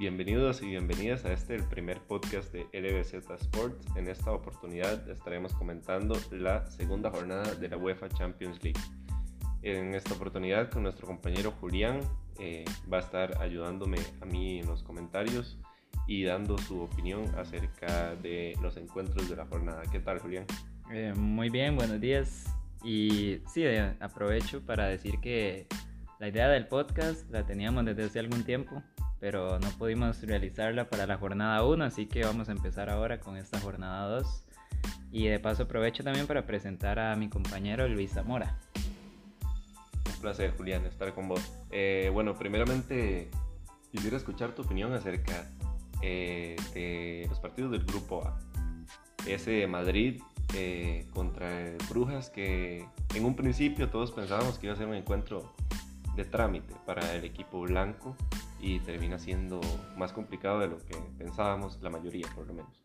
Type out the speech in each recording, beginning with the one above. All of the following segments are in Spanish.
Bienvenidos y bienvenidas a este, el primer podcast de LBZ Sports. En esta oportunidad estaremos comentando la segunda jornada de la UEFA Champions League. En esta oportunidad con nuestro compañero Julián eh, va a estar ayudándome a mí en los comentarios y dando su opinión acerca de los encuentros de la jornada. ¿Qué tal Julián? Eh, muy bien, buenos días. Y sí, eh, aprovecho para decir que la idea del podcast la teníamos desde hace algún tiempo, pero no pudimos realizarla para la jornada 1, así que vamos a empezar ahora con esta jornada 2. Y de paso aprovecho también para presentar a mi compañero Luis Zamora. Un placer, Julián, estar con vos. Eh, bueno, primeramente quisiera escuchar tu opinión acerca eh, de los partidos del Grupo A. Ese Madrid eh, contra Brujas que en un principio todos pensábamos que iba a ser un encuentro de trámite para el equipo blanco y termina siendo más complicado de lo que pensábamos la mayoría por lo menos.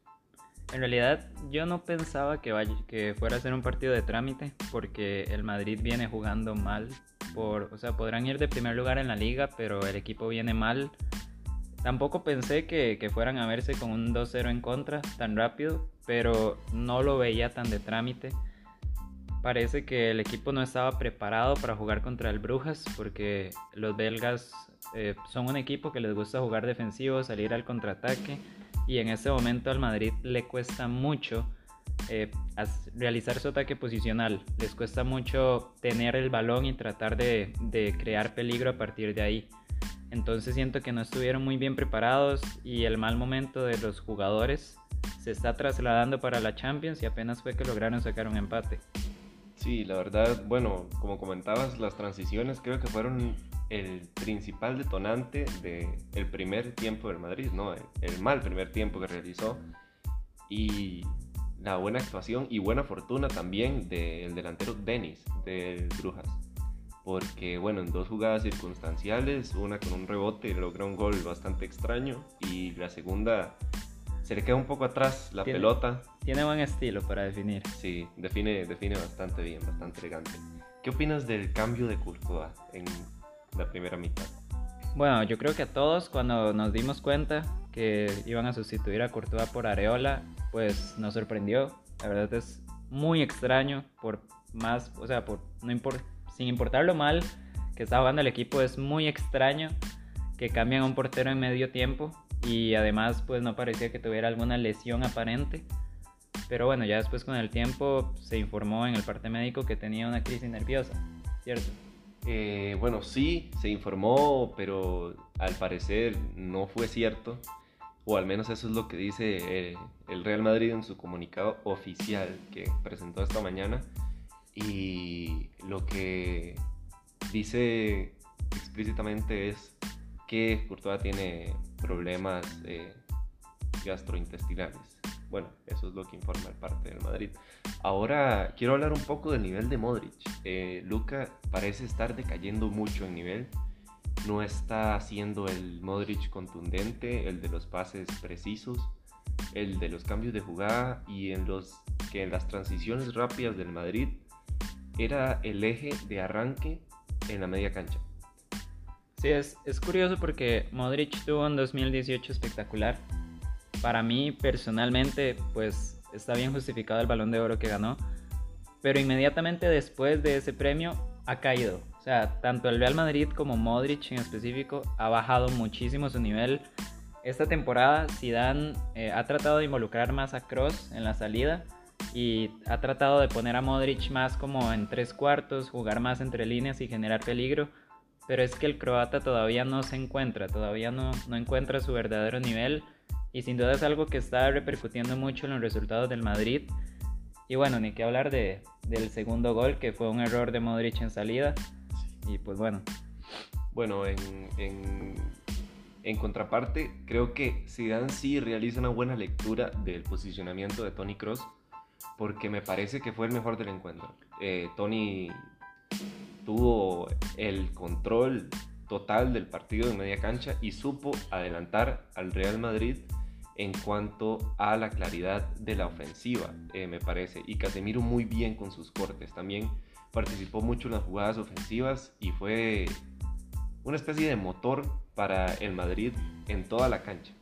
En realidad yo no pensaba que, vaya, fuera a ser un partido de trámite porque el Madrid viene jugando mal. Por, o sea, podrán ir de primer lugar en la liga, pero el equipo viene mal. Tampoco pensé que fueran a verse con un 2-0 en contra tan rápido, pero no lo veía tan de trámite. Parece que el equipo no estaba preparado para jugar contra el Brujas porque los belgas eh, son un equipo que les gusta jugar defensivo, salir al contraataque y en este momento al Madrid le cuesta mucho eh, realizar su ataque posicional, les cuesta mucho tener el balón y tratar de crear peligro a partir de ahí. Entonces siento que no estuvieron muy bien preparados y el mal momento de los jugadores se está trasladando para la Champions y apenas fue que lograron sacar un empate. Sí, la verdad, bueno, como comentabas, las transiciones creo que fueron el principal detonante del primer tiempo del Madrid, ¿no? El, mal primer tiempo que realizó y la buena actuación y buena fortuna también del delantero Denis del Brujas. Porque, bueno, en dos jugadas circunstanciales, una con un rebote logra un gol bastante extraño y la segunda se le queda un poco atrás la pelota. Tiene buen estilo para definir. Sí, define, define bastante bien, bastante elegante. ¿Qué opinas del cambio de Courtois en la primera mitad? Bueno, yo creo que a todos cuando nos dimos cuenta que iban a sustituir a Courtois por Areola, pues nos sorprendió. La verdad es muy extraño por más, o sea, por no sin importar lo mal que está jugando el equipo, es muy extraño que cambien a un portero en medio tiempo y además pues no parecía que tuviera alguna lesión aparente. Pero bueno, ya después con el tiempo se informó en el parte médico que tenía una crisis nerviosa, ¿cierto? Eh, bueno, sí, se informó, pero al parecer no fue cierto, o al menos eso es lo que dice eh, el Real Madrid en su comunicado oficial que presentó esta mañana. Y lo que dice explícitamente es que Courtois tiene problemas eh, gastrointestinales. Bueno, eso es lo que informa el parte del Madrid. Ahora quiero hablar un poco del nivel de Modric. Eh, Luca parece estar decayendo mucho en nivel. No está siendo el Modric contundente, el de los pases precisos, el de los cambios de jugada y en los que en las transiciones rápidas del Madrid era el eje de arranque en la media cancha. Sí, es, es curioso porque Modric tuvo un 2018 espectacular. Para mí, personalmente, pues está bien justificado el balón de oro que ganó. Pero inmediatamente después de ese premio ha caído. O sea, tanto el Real Madrid como Modric en específico ha bajado muchísimo su nivel. Esta temporada Zidane eh, ha tratado de involucrar más a Cross en la salida y ha tratado de poner a Modric más como en tres cuartos, jugar más entre líneas y generar peligro pero es que el croata todavía no se encuentra, todavía no, no encuentra su verdadero nivel y sin duda es algo que está repercutiendo mucho en los resultados del Madrid. Y bueno, ni que hablar de, del segundo gol, que fue un error de Modric en salida. Y pues bueno. Bueno, en, en, en contraparte, creo que Zidane sí realiza una buena lectura del posicionamiento de Tony Cross, porque me parece que fue el mejor del encuentro. Eh, Tony tuvo el control total del partido en media cancha y supo adelantar al Real Madrid en cuanto a la claridad de la ofensiva, eh, me parece. Y Casemiro muy bien con sus cortes. También participó mucho en las jugadas ofensivas y fue una especie de motor para el Madrid en toda la cancha.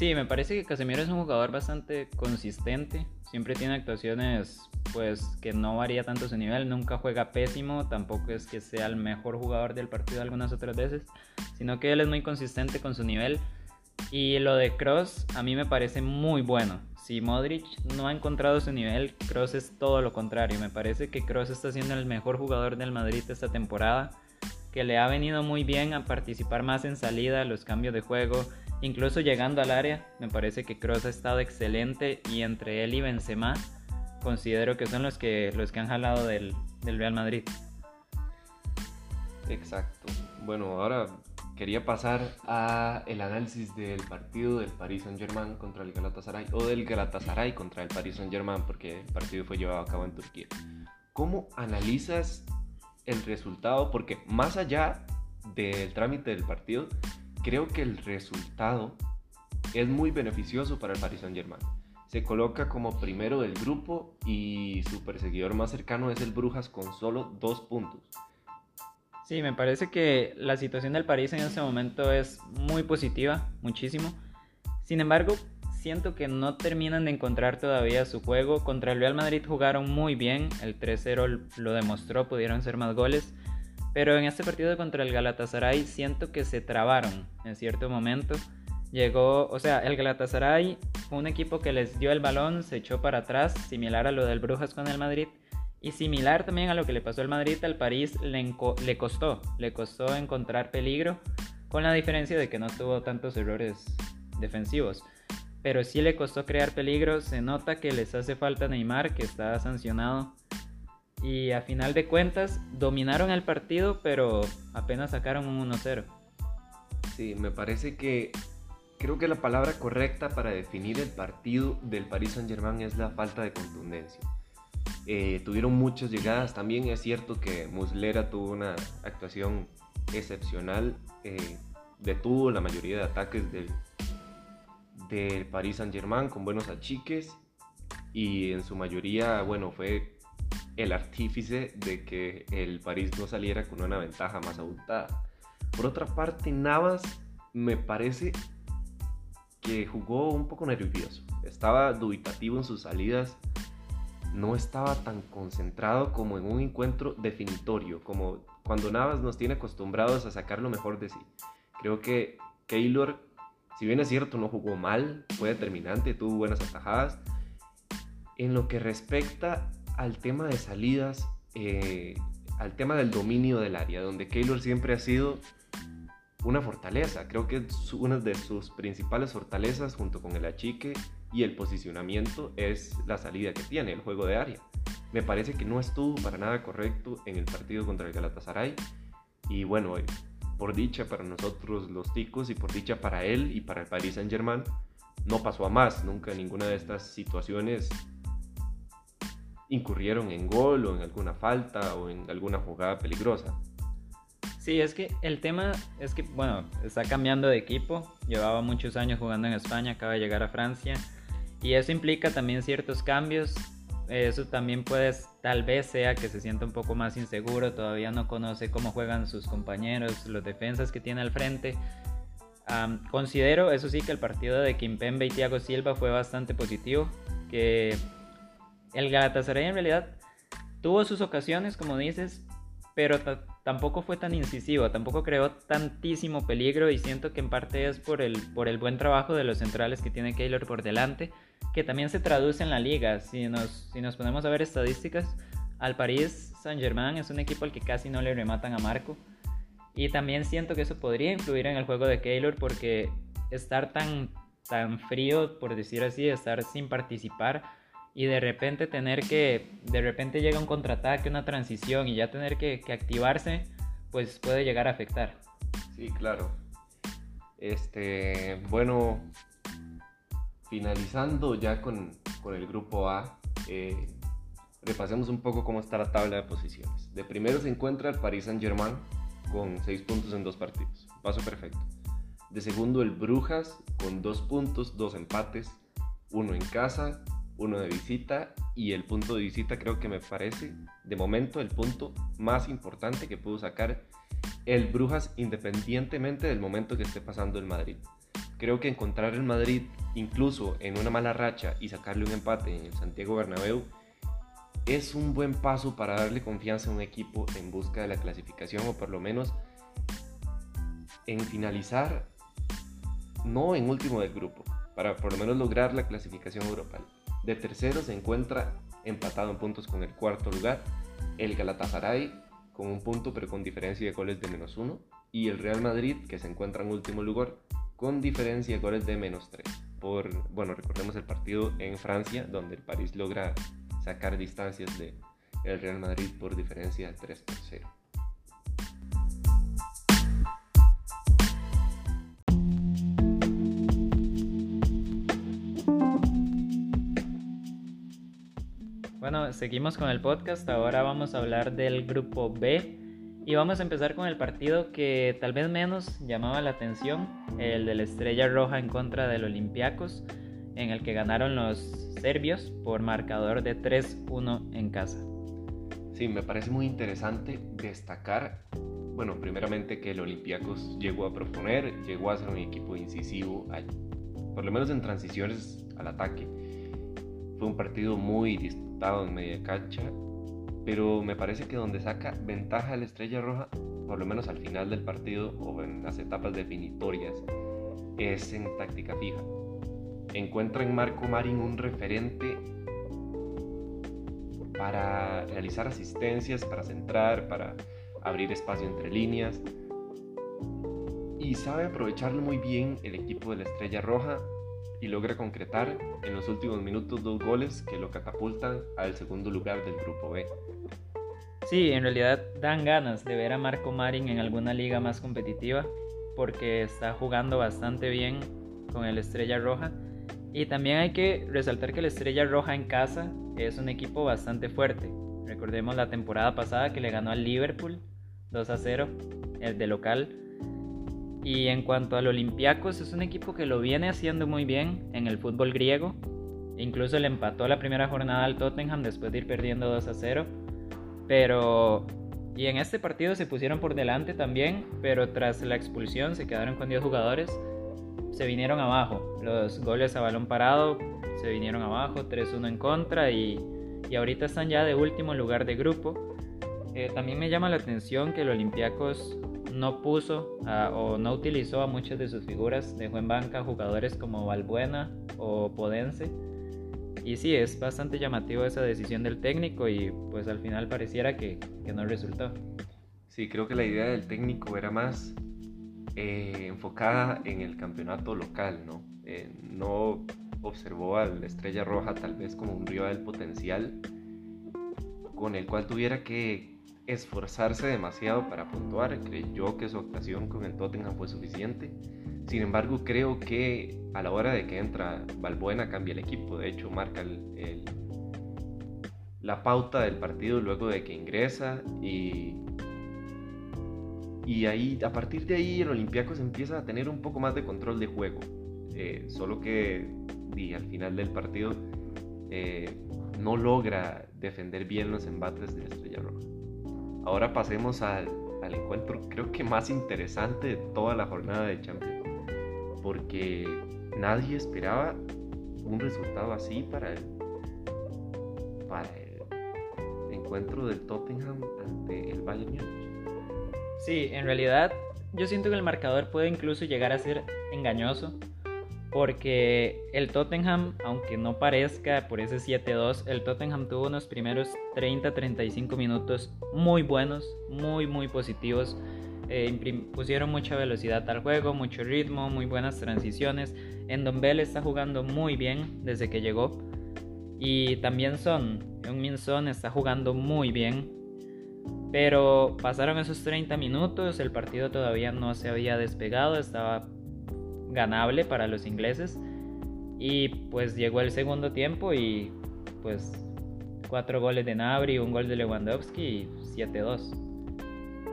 Sí, me parece que Casemiro es un jugador bastante consistente. Siempre tiene actuaciones pues que no varía tanto su nivel, nunca juega pésimo, tampoco es que sea el mejor jugador del partido algunas otras veces, sino que él es muy consistente con su nivel. Y lo de Cross a mí me parece muy bueno. Si Modric no ha encontrado su nivel, Cross es todo lo contrario. Me parece que Cross está siendo el mejor jugador del Madrid esta temporada, que le ha venido muy bien a participar más en salida, los cambios de juego, incluso llegando al área. Me parece que Cross ha estado excelente y entre él y Benzema considero que son los que, los que han jalado del, del Real Madrid. Exacto. Bueno, ahora quería pasar a el análisis del partido del Paris Saint-Germain contra el Galatasaray o del Galatasaray contra el Paris Saint-Germain porque el partido fue llevado a cabo en Turquía. ¿Cómo analizas el resultado? Porque más allá del trámite del partido, creo que el resultado es muy beneficioso para el Paris Saint-Germain se coloca como primero del grupo y su perseguidor más cercano es el Brujas con solo dos puntos. Sí, me parece que la situación del París en este momento es muy positiva, muchísimo. Sin embargo, siento que no terminan de encontrar todavía su juego. Contra el Real Madrid jugaron muy bien, el 3-0 lo demostró, pudieron ser más goles. Pero en este partido contra el Galatasaray siento que se trabaron en cierto momento. Llegó, o sea, el Galatasaray un equipo que les dio el balón, se echó para atrás, similar a lo del Brujas con el Madrid. Y similar también a lo que le pasó al Madrid, al París le, le costó, le costó encontrar peligro, con la diferencia de que no tuvo tantos errores defensivos. Pero sí le costó crear peligro, se nota que les hace falta Neymar, que está sancionado. Y a final de cuentas, dominaron el partido, pero apenas sacaron un 1-0. Sí, me parece que Creo que la palabra correcta para definir el partido del Paris Saint-Germain es la falta de contundencia. Eh, tuvieron muchas llegadas, también es cierto que Muslera tuvo una actuación excepcional, eh, detuvo la mayoría de ataques del, del Paris Saint-Germain con buenos achiques y en su mayoría, bueno, fue el artífice de que el París no saliera con una ventaja más abultada. Por otra parte, Navas me parece que jugó un poco nervioso. Estaba dubitativo en sus salidas. No estaba tan concentrado como en un encuentro definitorio, como cuando Navas nos tiene acostumbrados a sacar lo mejor de sí. Creo que Keylor, si bien es cierto, no jugó mal, fue determinante, tuvo buenas atajadas. En lo que respecta al tema de salidas, eh, al tema del dominio del área, donde Keylor siempre ha sido una fortaleza. Creo que una de sus principales fortalezas junto con el achique y el posicionamiento es la salida que tiene, el juego de área. Me parece que no estuvo para nada correcto en el partido contra el Galatasaray. Y bueno, por dicha para nosotros los ticos y por dicha para él y para el Paris Saint Germain, no pasó a más. Nunca ninguna de estas situaciones incurrieron en gol o en alguna falta o en alguna jugada peligrosa. Sí, es que el tema es que, bueno, está cambiando de equipo. Llevaba muchos años jugando en España, acaba de llegar a Francia. Y eso implica también ciertos cambios. Eso también puede, tal vez sea que se sienta un poco más inseguro, todavía no conoce cómo juegan sus compañeros, los defensas que tiene al frente. considero, eso sí, que el partido de Kimpembe y Thiago Silva fue bastante positivo. Que el Galatasaray en realidad tuvo sus ocasiones, como dices, pero tampoco fue tan incisivo, tampoco creó tantísimo peligro y siento que en parte es por el, por el buen trabajo de los centrales que tiene Keylor por delante, que también se traduce en la liga. Si nos, si nos ponemos a ver estadísticas, al París Saint-Germain es un equipo al que casi no le rematan a Marco. Y también siento que eso podría influir en el juego de Keylor porque estar tan, tan frío, por decir así, estar sin participar, y de repente tener que, de repente llega un contraataque, una transición y ya tener que, activarse, pues puede llegar a afectar. Sí, claro. Este, bueno, finalizando ya con, el grupo A, eh, repasemos un poco cómo está la tabla de posiciones. De primero se encuentra el Paris Saint Germain con 6 puntos en dos partidos, paso perfecto. De segundo el Brujas con 2 puntos, 2 empates, uno en casa uno de visita y el punto de visita creo que me parece de momento el punto más importante que pudo sacar el Brujas independientemente del momento que esté pasando el Madrid. Creo que encontrar el Madrid incluso en una mala racha y sacarle un empate en el Santiago Bernabéu es un buen paso para darle confianza a un equipo en busca de la clasificación o por lo menos en finalizar no en último del grupo, para por lo menos lograr la clasificación europea. De tercero se encuentra empatado en puntos con el cuarto lugar, el Galatasaray con un punto pero con diferencia de goles de menos uno, y el Real Madrid que se encuentra en último lugar con diferencia de goles de menos tres. Por, bueno, recordemos el partido en Francia donde el París logra sacar distancias de Real Madrid por diferencia de 3 por 0. Bueno, seguimos con el podcast. Ahora vamos a hablar del grupo B y vamos a empezar con el partido que tal vez menos llamaba la atención, el de la Estrella Roja en contra del Olympiacos, en el que ganaron los serbios por marcador de 3-1 en casa. Sí, me parece muy interesante destacar, bueno, primeramente que el Olympiacos llegó a proponer, llegó a ser un equipo incisivo, por lo menos en transiciones al ataque. Fue un partido muy en media cancha, pero me parece que donde saca ventaja la Estrella Roja, por lo menos al final del partido o en las etapas definitorias, es en táctica fija. Encuentra en Marco Marín un referente para realizar asistencias, para centrar, para abrir espacio entre líneas. Y sabe aprovecharlo muy bien el equipo de la Estrella Roja y logra concretar en los últimos minutos dos goles que lo catapultan al segundo lugar del grupo B. Sí, en realidad dan ganas de ver a Marco Marin en alguna liga más competitiva porque está jugando bastante bien con el Estrella Roja. Y también hay que resaltar que el Estrella Roja en casa es un equipo bastante fuerte. Recordemos la temporada pasada que le ganó al Liverpool 2 a 0, el de local. Y en cuanto al Olympiacos, es un equipo que lo viene haciendo muy bien en el fútbol griego. Incluso le empató la primera jornada al Tottenham después de ir perdiendo 2 a 0. Pero. Y en este partido se pusieron por delante también, pero tras la expulsión se quedaron con 10 jugadores. Se vinieron abajo. Los goles a balón parado se vinieron abajo, 3-1 en contra y, y ahorita están ya de último lugar de grupo. Eh, también me llama la atención que el Olympiacos no puso o no utilizó a muchas de sus figuras, dejó en banca jugadores como Valbuena o Podense. Y sí, es bastante llamativo esa decisión del técnico y pues al final pareciera que, no resultó. Sí, creo que la idea del técnico era más eh, enfocada en el campeonato local, ¿no? Eh, no observó a la Estrella Roja tal vez como un rival potencial con el cual tuviera que esforzarse demasiado para puntuar. Creyó que su actuación con el Tottenham fue suficiente. Sin embargo, creo que a la hora de que entra Balbuena cambia el equipo. De hecho, marca el, la pauta del partido luego de que ingresa y, y ahí, a partir de ahí el Olympiacos empieza a tener un poco más de control de juego. Eh, solo que al final del partido eh, no logra defender bien los embates de la Estrella Roja. Ahora pasemos al, encuentro creo que más interesante de toda la jornada de Champions. Porque nadie esperaba un resultado así para el, para el encuentro del Tottenham ante el Bayern Múnich. Sí, en realidad yo siento que el marcador puede incluso llegar a ser engañoso porque el Tottenham, aunque no parezca por ese 7-2, el Tottenham tuvo unos primeros 30-35 minutos muy buenos, muy muy positivos. Eh, pusieron mucha velocidad al juego, mucho ritmo, muy buenas transiciones. Endombele está jugando muy bien desde que llegó. Y también Son, Min Son está jugando muy bien. Pero pasaron esos 30 minutos, el partido todavía no se había despegado, estaba ganable para los ingleses. Y pues llegó el segundo tiempo y pues cuatro goles de Nabri, un gol de Lewandowski y 7-2.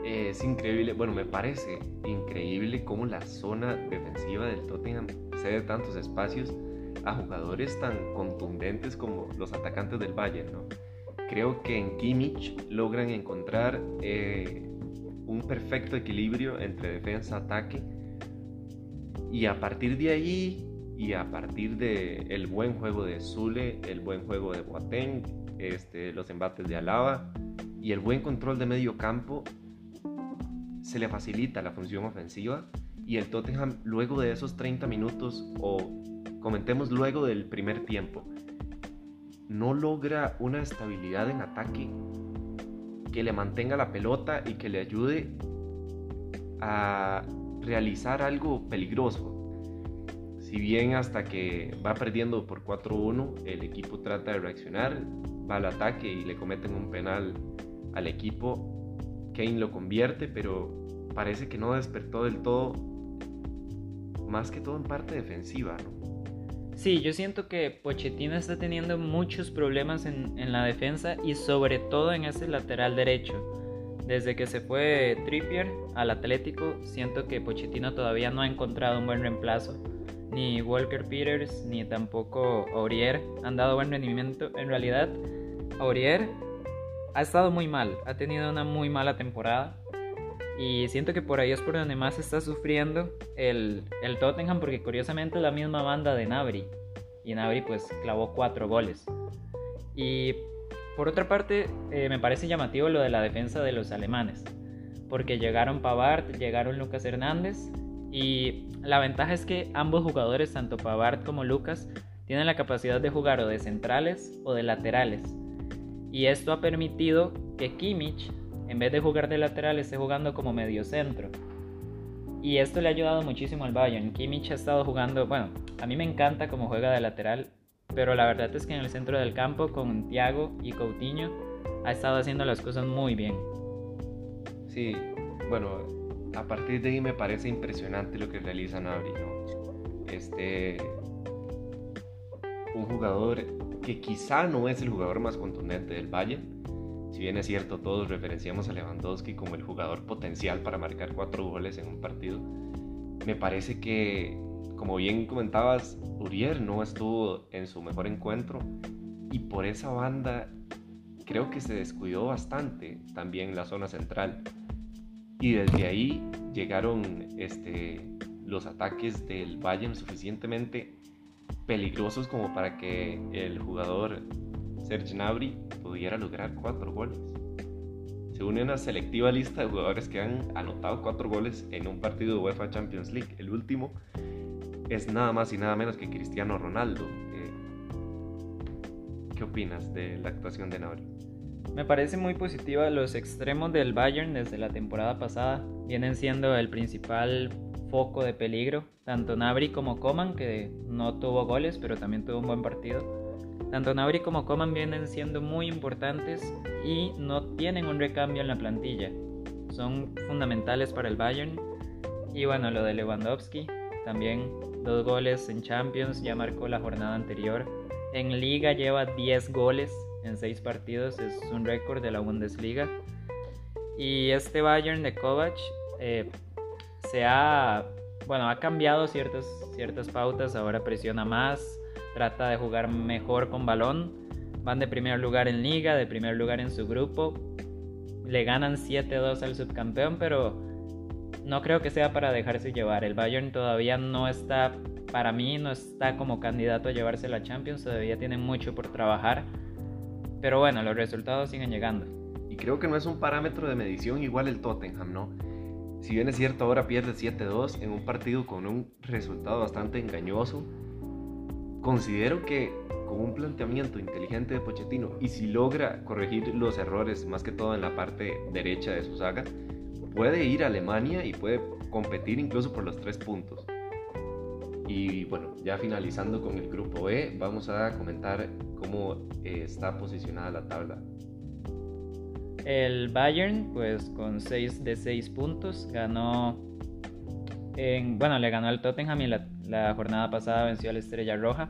Es increíble, bueno, me parece increíble cómo la zona defensiva del Tottenham cede tantos espacios a jugadores tan contundentes como los atacantes del Bayern, ¿no? Creo que en Kimmich logran encontrar eh, un perfecto equilibrio entre defensa-ataque. Y a partir de ahí, y a partir del el buen juego de Zule, el buen juego de Boateng, este, los embates de Alaba y el buen control de medio campo, se le facilita la función ofensiva y el Tottenham luego de esos 30 minutos o comentemos luego del primer tiempo no logra una estabilidad en ataque que le mantenga la pelota y que le ayude a realizar algo peligroso. Si bien hasta que va perdiendo por 4-1, el equipo trata de reaccionar, va al ataque y le cometen un penal al equipo, Kane lo convierte, pero parece que no despertó del todo, más que todo en parte defensiva. Sí, yo siento que Pochettino está teniendo muchos problemas en, la defensa y sobre todo en ese lateral derecho. Desde que se fue Trippier al Atlético, siento que Pochettino todavía no ha encontrado un buen reemplazo. Ni Walker Peters ni tampoco Aurier han dado buen rendimiento. En realidad, Aurier ha estado muy mal, ha tenido una muy mala temporada. Y siento que por ahí es por donde más está sufriendo el, el Tottenham, porque curiosamente es la misma banda de Nabri. Y Nabri pues clavó cuatro goles. Y por otra parte, eh, me parece llamativo lo de la defensa de los alemanes. Porque llegaron Pavard, llegaron Lucas Hernández. Y la ventaja es que ambos jugadores, tanto Pavard como Lucas, tienen la capacidad de jugar o de centrales o de laterales. Y esto ha permitido que Kimmich en vez de jugar de lateral, esté jugando como medio centro. Y esto le ha ayudado muchísimo al Bayern. Kimmich ha estado jugando, bueno, a mí me encanta cómo juega de lateral, pero la verdad es que en el centro del campo con Thiago y Coutinho ha estado haciendo las cosas muy bien. Sí, bueno, a partir de ahí me parece impresionante lo que realiza Nabri, Este un jugador que quizá no es el jugador más contundente del Bayern, si bien es cierto, todos referenciamos a Lewandowski como el jugador potencial para marcar cuatro goles en un partido, me parece que, como bien comentabas, Uriel no estuvo en su mejor encuentro y por esa banda creo que se descuidó bastante también la zona central. Y desde ahí llegaron este, los ataques del Bayern suficientemente peligrosos como para que el jugador Serge Gnabry pudiera lograr cuatro goles. Se une una selectiva lista de jugadores que han anotado cuatro goles en un partido de UEFA Champions League. El último es nada más y nada menos que Cristiano Ronaldo. Eh, ¿Qué opinas de la actuación de Gnabry? Me parece muy positiva. Los extremos del Bayern desde la temporada pasada vienen siendo el principal foco de peligro. Tanto Gnabry como Coman, que no tuvo goles, pero también tuvo un buen partido tanto Nabri como Coman vienen siendo muy importantes y no tienen un recambio en la plantilla. Son fundamentales para el Bayern. Y bueno, lo de Lewandowski, también dos goles en Champions, ya marcó la jornada anterior. En Liga lleva 10 goles en 6 partidos, es un récord de la Bundesliga. Y este Bayern de Kovac eh, se ha, bueno, ha cambiado ciertas, ciertas pautas, ahora presiona más, trata de jugar mejor con balón. Van de primer lugar en liga, de primer lugar en su grupo. Le ganan 7-2 al subcampeón, pero no creo que sea para dejarse llevar. El Bayern todavía no está, para mí, no está como candidato a llevarse la Champions. Todavía tiene mucho por trabajar. Pero bueno, los resultados siguen llegando. Y creo que no es un parámetro de medición igual el Tottenham, ¿no? Si bien es cierto, ahora pierde 7-2 en un partido con un resultado bastante engañoso Considero que con un planteamiento inteligente de Pochettino y si logra corregir los errores más que todo en la parte derecha de su saga, puede ir a Alemania y puede competir incluso por los tres puntos. Y bueno, ya finalizando con el grupo B, vamos a comentar cómo eh, está posicionada la tabla. El Bayern, pues con 6 de 6 puntos, ganó. En, bueno, le ganó al Tottenham y la, la jornada pasada venció a la Estrella Roja.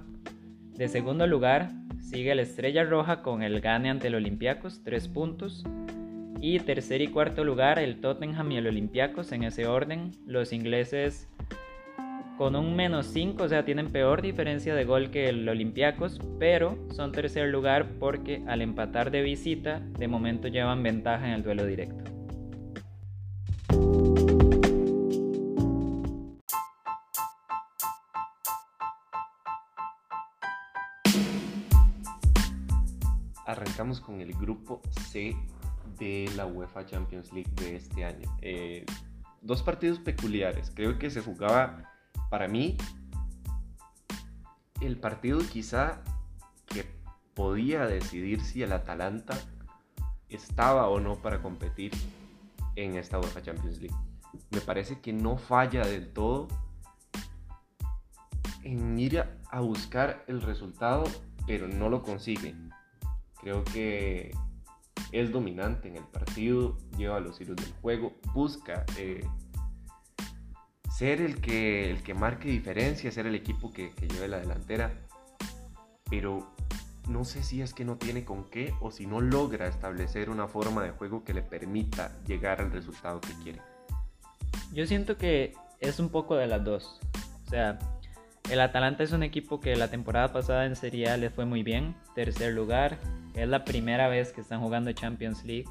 De segundo lugar sigue la Estrella Roja con el gane ante el Olympiacos, 3 puntos. Y tercer y cuarto lugar, el Tottenham y el Olympiacos en ese orden. Los ingleses con un menos 5, o sea, tienen peor diferencia de gol que el Olympiacos, pero son tercer lugar porque al empatar de visita, de momento llevan ventaja en el duelo directo. Arrancamos con el grupo C de la UEFA Champions League de este año. Eh, dos partidos peculiares. Creo que se jugaba, para mí, el partido quizá que podía decidir si el Atalanta estaba o no para competir en esta UEFA Champions League. Me parece que no falla del todo en ir a buscar el resultado, pero no lo consigue. Creo que es dominante en el partido, lleva los hilos del juego, busca eh, ser el que, el que marque diferencia, ser el equipo que, que lleve la delantera, pero no sé si es que no tiene con qué o si no logra establecer una forma de juego que le permita llegar al resultado que quiere. Yo siento que es un poco de las dos. O sea, el Atalanta es un equipo que la temporada pasada en Serie A les fue muy bien, tercer lugar, es la primera vez que están jugando Champions League.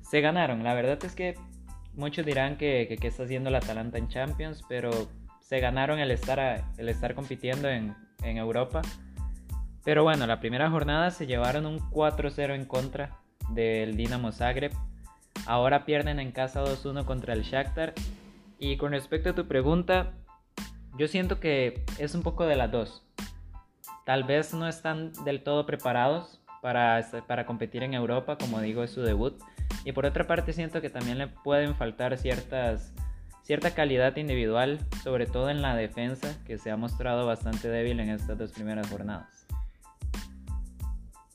Se ganaron, la verdad es que muchos dirán que, que, está haciendo el Atalanta en Champions, pero se ganaron el estar, el estar compitiendo en, en Europa. Pero bueno, la primera jornada se llevaron un 4-0 en contra del Dinamo Zagreb. Ahora pierden en casa 2-1 contra el Shakhtar. Y con respecto a tu pregunta, yo siento que es un poco de las dos. Tal vez no están del todo preparados para, para competir en Europa, como digo, es su debut. Y por otra parte siento que también le pueden faltar ciertas, cierta calidad individual, sobre todo en la defensa, que se ha mostrado bastante débil en estas dos primeras jornadas.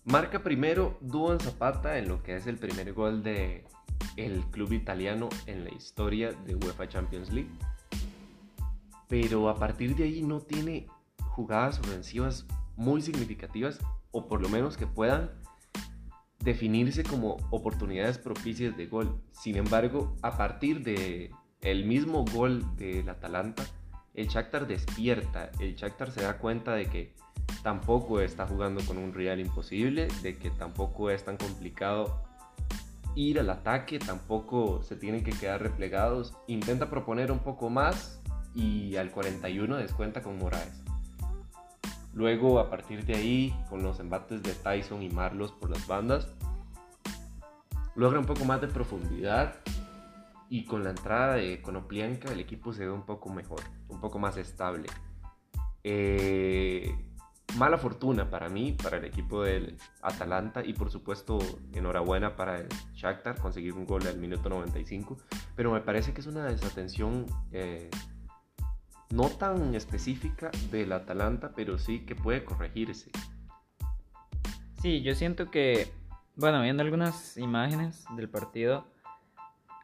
Marca primero Duan Zapata en lo que es el primer gol de el club italiano en la historia de UEFA Champions League. Pero a partir de ahí no tiene jugadas ofensivas muy significativas o por lo menos que puedan definirse como oportunidades propicias de gol. Sin embargo, a partir de el mismo gol del Atalanta, el Shakhtar despierta, el Shakhtar se da cuenta de que tampoco está jugando con un Real imposible, de que tampoco es tan complicado ir al ataque, tampoco se tienen que quedar replegados, intenta proponer un poco más y al 41 descuenta con Moraes. Luego, a partir de ahí, con los embates de Tyson y Marlos por las bandas, logra un poco más de profundidad y con la entrada de Konoplianka el equipo se ve un poco mejor, un poco más estable. Eh, mala fortuna para mí, para el equipo del Atalanta y por supuesto enhorabuena para el Shakhtar conseguir un gol al minuto 95, pero me parece que es una desatención eh, no tan específica del Atalanta, pero sí que puede corregirse. Sí, yo siento que, bueno, viendo algunas imágenes del partido,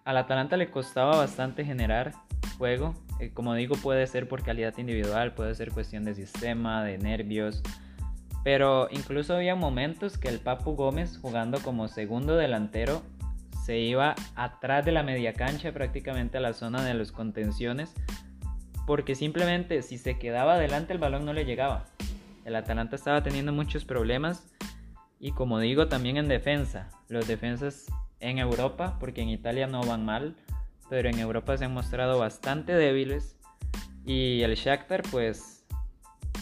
al Atalanta le costaba bastante generar juego. Eh, como digo, puede ser por calidad individual, puede ser cuestión de sistema, de nervios. Pero incluso había momentos que el Papu Gómez, jugando como segundo delantero, se iba atrás de la media cancha, prácticamente a la zona de los contenciones, porque simplemente si se quedaba adelante el balón no le llegaba. El Atalanta estaba teniendo muchos problemas y como digo también en defensa. Los defensas en Europa, porque en Italia no van mal, pero en Europa se han mostrado bastante débiles y el Shakhtar pues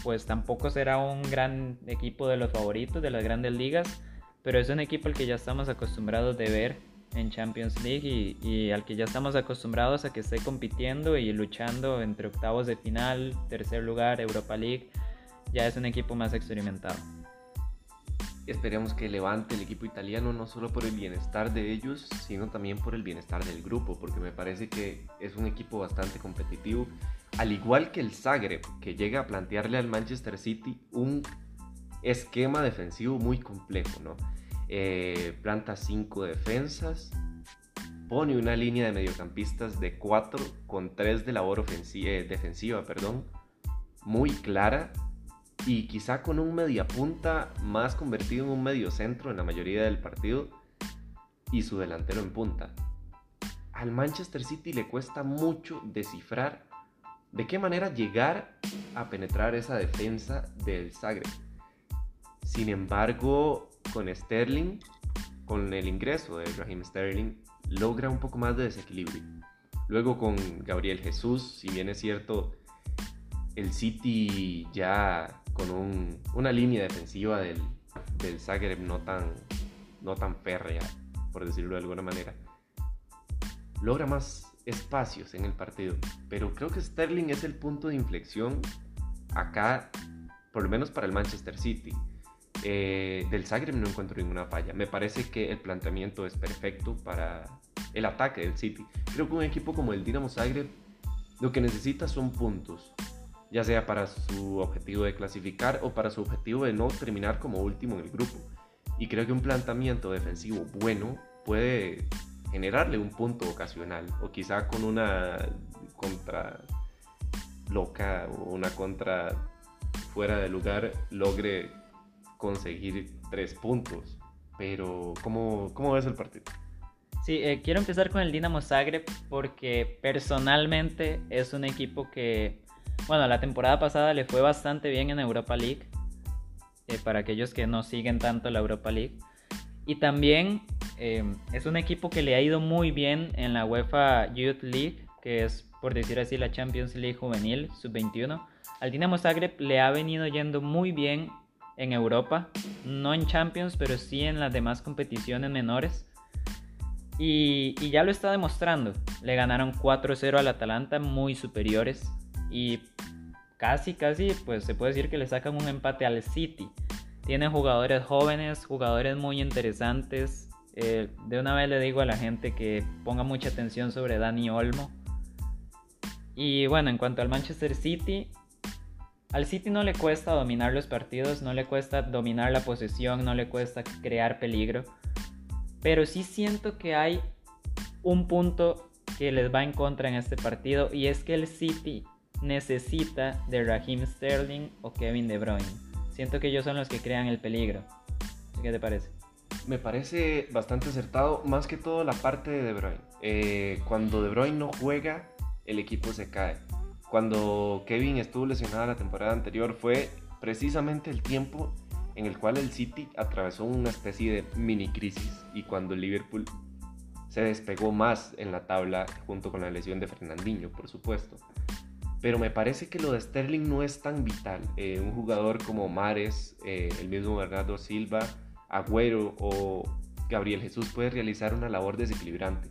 pues tampoco será un gran equipo de los favoritos de las grandes ligas, pero es un equipo al que ya estamos acostumbrados de ver en Champions League y, al que ya estamos acostumbrados a que esté compitiendo y luchando entre octavos de final, tercer lugar, Europa League, ya es un equipo más experimentado. Esperemos que levante el equipo italiano no solo por el bienestar de ellos, sino también por el bienestar del grupo, porque me parece que es un equipo bastante competitivo, al igual que el Zagreb, que llega a plantearle al Manchester City un esquema defensivo muy complejo, ¿no? Eh, planta 5 defensas, pone una línea de mediocampistas de 4 con 3 de labor eh, defensiva, perdón, muy clara y quizá con un mediapunta más convertido en un medio centro en la mayoría del partido y su delantero en punta. Al Manchester City le cuesta mucho descifrar de qué manera llegar a penetrar esa defensa del Zagreb. Sin embargo, con Sterling, con el ingreso de Raheem Sterling, logra un poco más de desequilibrio. Luego con Gabriel Jesús, si bien es cierto, el City ya con una línea defensiva del, del Zagreb no tan, no tan férrea, por decirlo de alguna manera, logra más espacios en el partido. Pero creo que Sterling es el punto de inflexión acá, por lo menos para el Manchester City. Eh, del Zagreb no encuentro ninguna falla. Me parece que el planteamiento es perfecto para el ataque del City. Creo que un equipo como el Dinamo Zagreb lo que necesita son puntos, ya sea para su objetivo de clasificar o para su objetivo de no terminar como último en el grupo. Y creo que un planteamiento defensivo bueno puede generarle un punto ocasional o quizá con una contra loca o una contra fuera de lugar logre conseguir tres puntos. Pero, ¿cómo, cómo ves el partido? Sí, eh, quiero empezar con el Dinamo Zagreb porque personalmente es un equipo que, bueno, la temporada pasada le fue bastante bien en Europa League, eh, para aquellos que no siguen tanto la Europa League. Y también eh, es un equipo que le ha ido muy bien en la UEFA Youth League, que es por decir así la Champions League juvenil sub-21. Al Dinamo Zagreb le ha venido yendo muy bien en Europa, no en Champions, pero sí en las demás competiciones menores. Y, y ya lo está demostrando. Le ganaron 4-0 al Atalanta, muy superiores. Y casi, casi, pues se puede decir que le sacan un empate al City. Tiene jugadores jóvenes, jugadores muy interesantes. Eh, de una vez le digo a la gente que ponga mucha atención sobre Dani Olmo. Y bueno, en cuanto al Manchester City, al City no le cuesta dominar los partidos, no le cuesta dominar la posesión, no le cuesta crear peligro. Pero sí siento que hay un punto que les va en contra en este partido y es que el City necesita de Raheem Sterling o Kevin De Bruyne. Siento que ellos son los que crean el peligro. ¿Qué te parece? Me parece bastante acertado, más que todo la parte de De Bruyne. Eh, cuando De Bruyne no juega, el equipo se cae. Cuando Kevin estuvo lesionado la temporada anterior fue precisamente el tiempo en el cual el City atravesó una especie de mini crisis y cuando Liverpool se despegó más en la tabla junto con la lesión de Fernandinho, por supuesto. Pero me parece que lo de Sterling no es tan vital. Eh, un jugador como Mares, eh, el mismo Bernardo Silva, Agüero o Gabriel Jesús puede realizar una labor desequilibrante.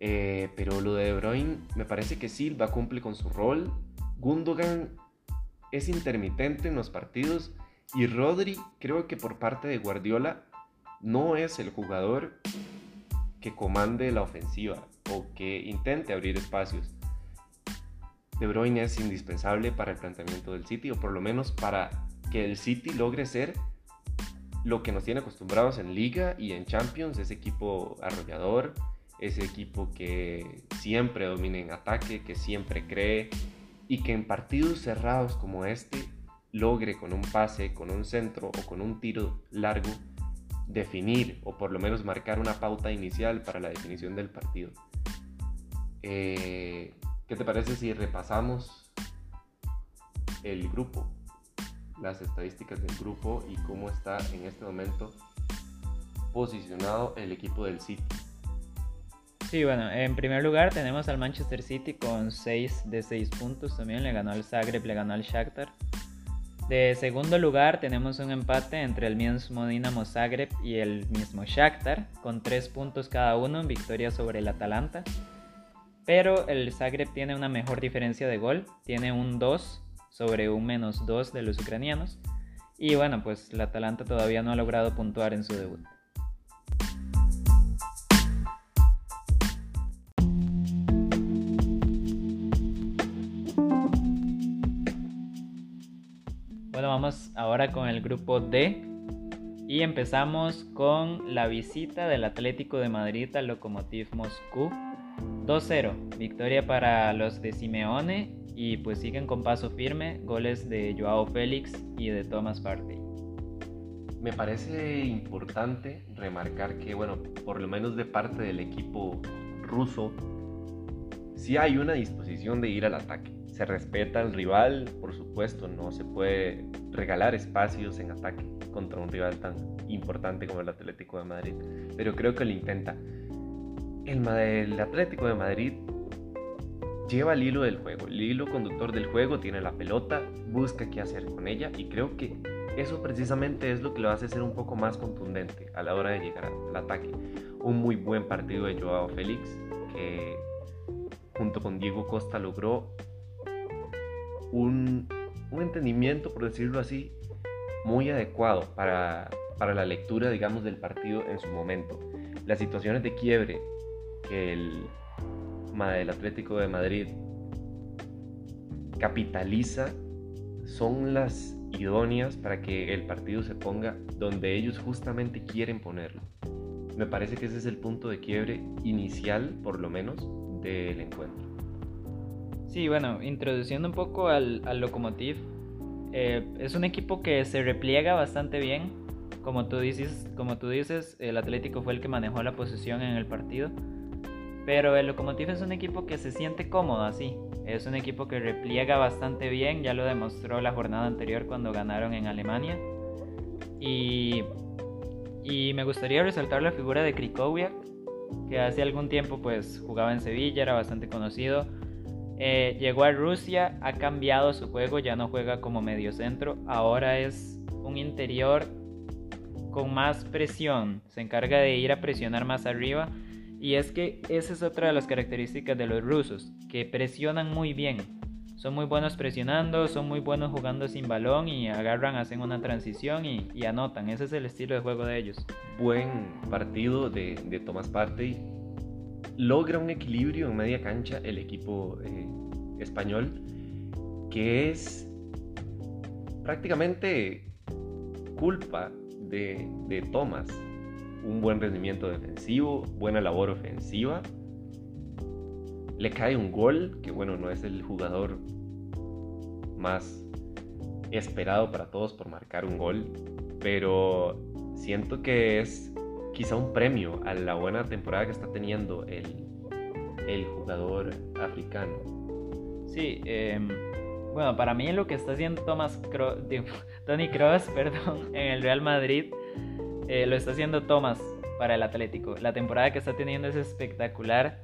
Eh, pero lo de De Bruyne me parece que Silva cumple con su rol. Gundogan es intermitente en los partidos. Y Rodri creo que por parte de Guardiola no es el jugador que comande la ofensiva o que intente abrir espacios. De Bruyne es indispensable para el planteamiento del City o por lo menos para que el City logre ser lo que nos tiene acostumbrados en Liga y en Champions, ese equipo arrollador, ese equipo que siempre domina en ataque, que siempre cree y que en partidos cerrados como este logre con un pase, con un centro o con un tiro largo definir o por lo menos marcar una pauta inicial para la definición del partido. Eh, ¿Qué te parece si repasamos el grupo, las estadísticas del grupo y cómo está en este momento posicionado el equipo del City? Sí, bueno, en primer lugar tenemos al Manchester City con 6 de 6 puntos también, le ganó al Zagreb, le ganó al Shakhtar. De segundo lugar tenemos un empate entre el mismo Dinamo Zagreb y el mismo Shakhtar, con 3 puntos cada uno en victoria sobre el Atalanta. Pero el Zagreb tiene una mejor diferencia de gol, tiene un 2 sobre un menos 2 de los ucranianos. Y bueno, pues el Atalanta todavía no ha logrado puntuar en su debut. Vamos ahora con el grupo D y empezamos con la visita del Atlético de Madrid al Lokomotiv Moscú. 2-0, victoria para los de Simeone y pues siguen con paso firme, goles de Joao Félix y de Thomas Partey. Me parece importante remarcar que, bueno, por lo menos de parte del equipo ruso, sí hay una disposición de ir al ataque se respeta al rival, por supuesto, no se puede regalar espacios en ataque contra un rival tan importante como el Atlético de Madrid, pero creo que lo intenta. El, Atlético de Madrid lleva el hilo del juego, el hilo conductor del juego, tiene la pelota, busca qué hacer con ella y creo que eso precisamente es lo que lo hace ser un poco más contundente a la hora de llegar al ataque. Un muy buen partido de Joao Félix, que junto con Diego Costa logró un, un entendimiento, por decirlo así, muy adecuado para, para la lectura, digamos, del partido en su momento. Las situaciones de quiebre que el, el Atlético de Madrid capitaliza son las idóneas para que el partido se ponga donde ellos justamente quieren ponerlo. Me parece que ese es el punto de quiebre inicial, por lo menos, del encuentro. Sí, bueno, introduciendo un poco al, al Lokomotiv, eh, es un equipo que se repliega bastante bien. Como tú, dices, como tú dices, el Atlético fue el que manejó la posición en el partido. Pero el Lokomotiv es un equipo que se siente cómodo así. Es un equipo que repliega bastante bien, ya lo demostró la jornada anterior cuando ganaron en Alemania. Y, y me gustaría resaltar la figura de Krikowiak, que hace algún tiempo pues jugaba en Sevilla, era bastante conocido. Eh, llegó a Rusia, ha cambiado su juego, ya no juega como medio centro, ahora es un interior con más presión, se encarga de ir a presionar más arriba y es que esa es otra de las características de los rusos, que presionan muy bien. Son muy buenos presionando, son muy buenos jugando sin balón y agarran, hacen una transición y, anotan. Ese es el estilo de juego de ellos. Buen partido de, de Tomás Partey. Logra un equilibrio en media cancha el equipo eh, español, que es prácticamente culpa de, de Tomás un buen rendimiento defensivo, buena labor ofensiva. Le cae un gol, que bueno, no es el jugador más esperado para todos por marcar un gol, pero siento que es quizá un premio a la buena temporada que está teniendo el, el jugador africano. Sí, em, bueno, para mí lo que está haciendo Thomas Tony Cross perdón, en el Real Madrid eh, lo está haciendo Thomas para el Atlético. La temporada que está teniendo es espectacular.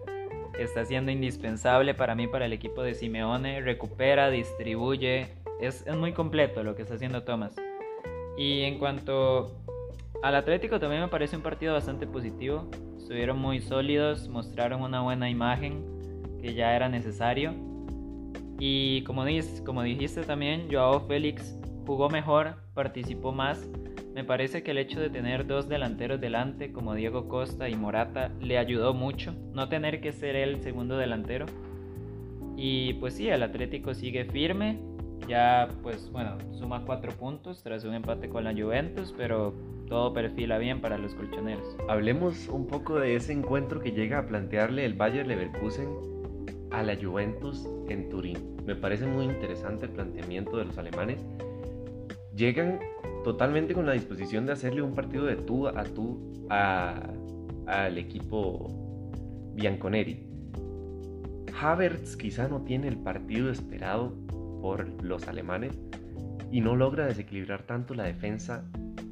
Está siendo indispensable para mí, para el equipo de Simeone. Recupera, distribuye. Es, es muy completo lo que está haciendo Thomas. Y en cuanto al Atlético, también me parece un partido bastante positivo. Estuvieron muy sólidos, mostraron una buena imagen que ya era necesario. Y como, dijiste también, Joao Félix jugó mejor, participó más me parece que el hecho de tener dos delanteros delante como Diego Costa y Morata le ayudó mucho, no tener que ser el segundo delantero. Y pues sí, el Atlético sigue firme, ya pues bueno, suma cuatro puntos tras un empate con la Juventus, pero todo perfila bien para los colchoneros. Hablemos un poco de ese encuentro que llega a plantearle el Bayer Leverkusen a la Juventus en Turín. Me parece muy interesante el planteamiento de los alemanes. Llegan totalmente con la disposición de hacerle un partido de tú a tú al equipo Bianconeri. Havertz quizá no tiene el partido esperado por los alemanes y no logra desequilibrar tanto la defensa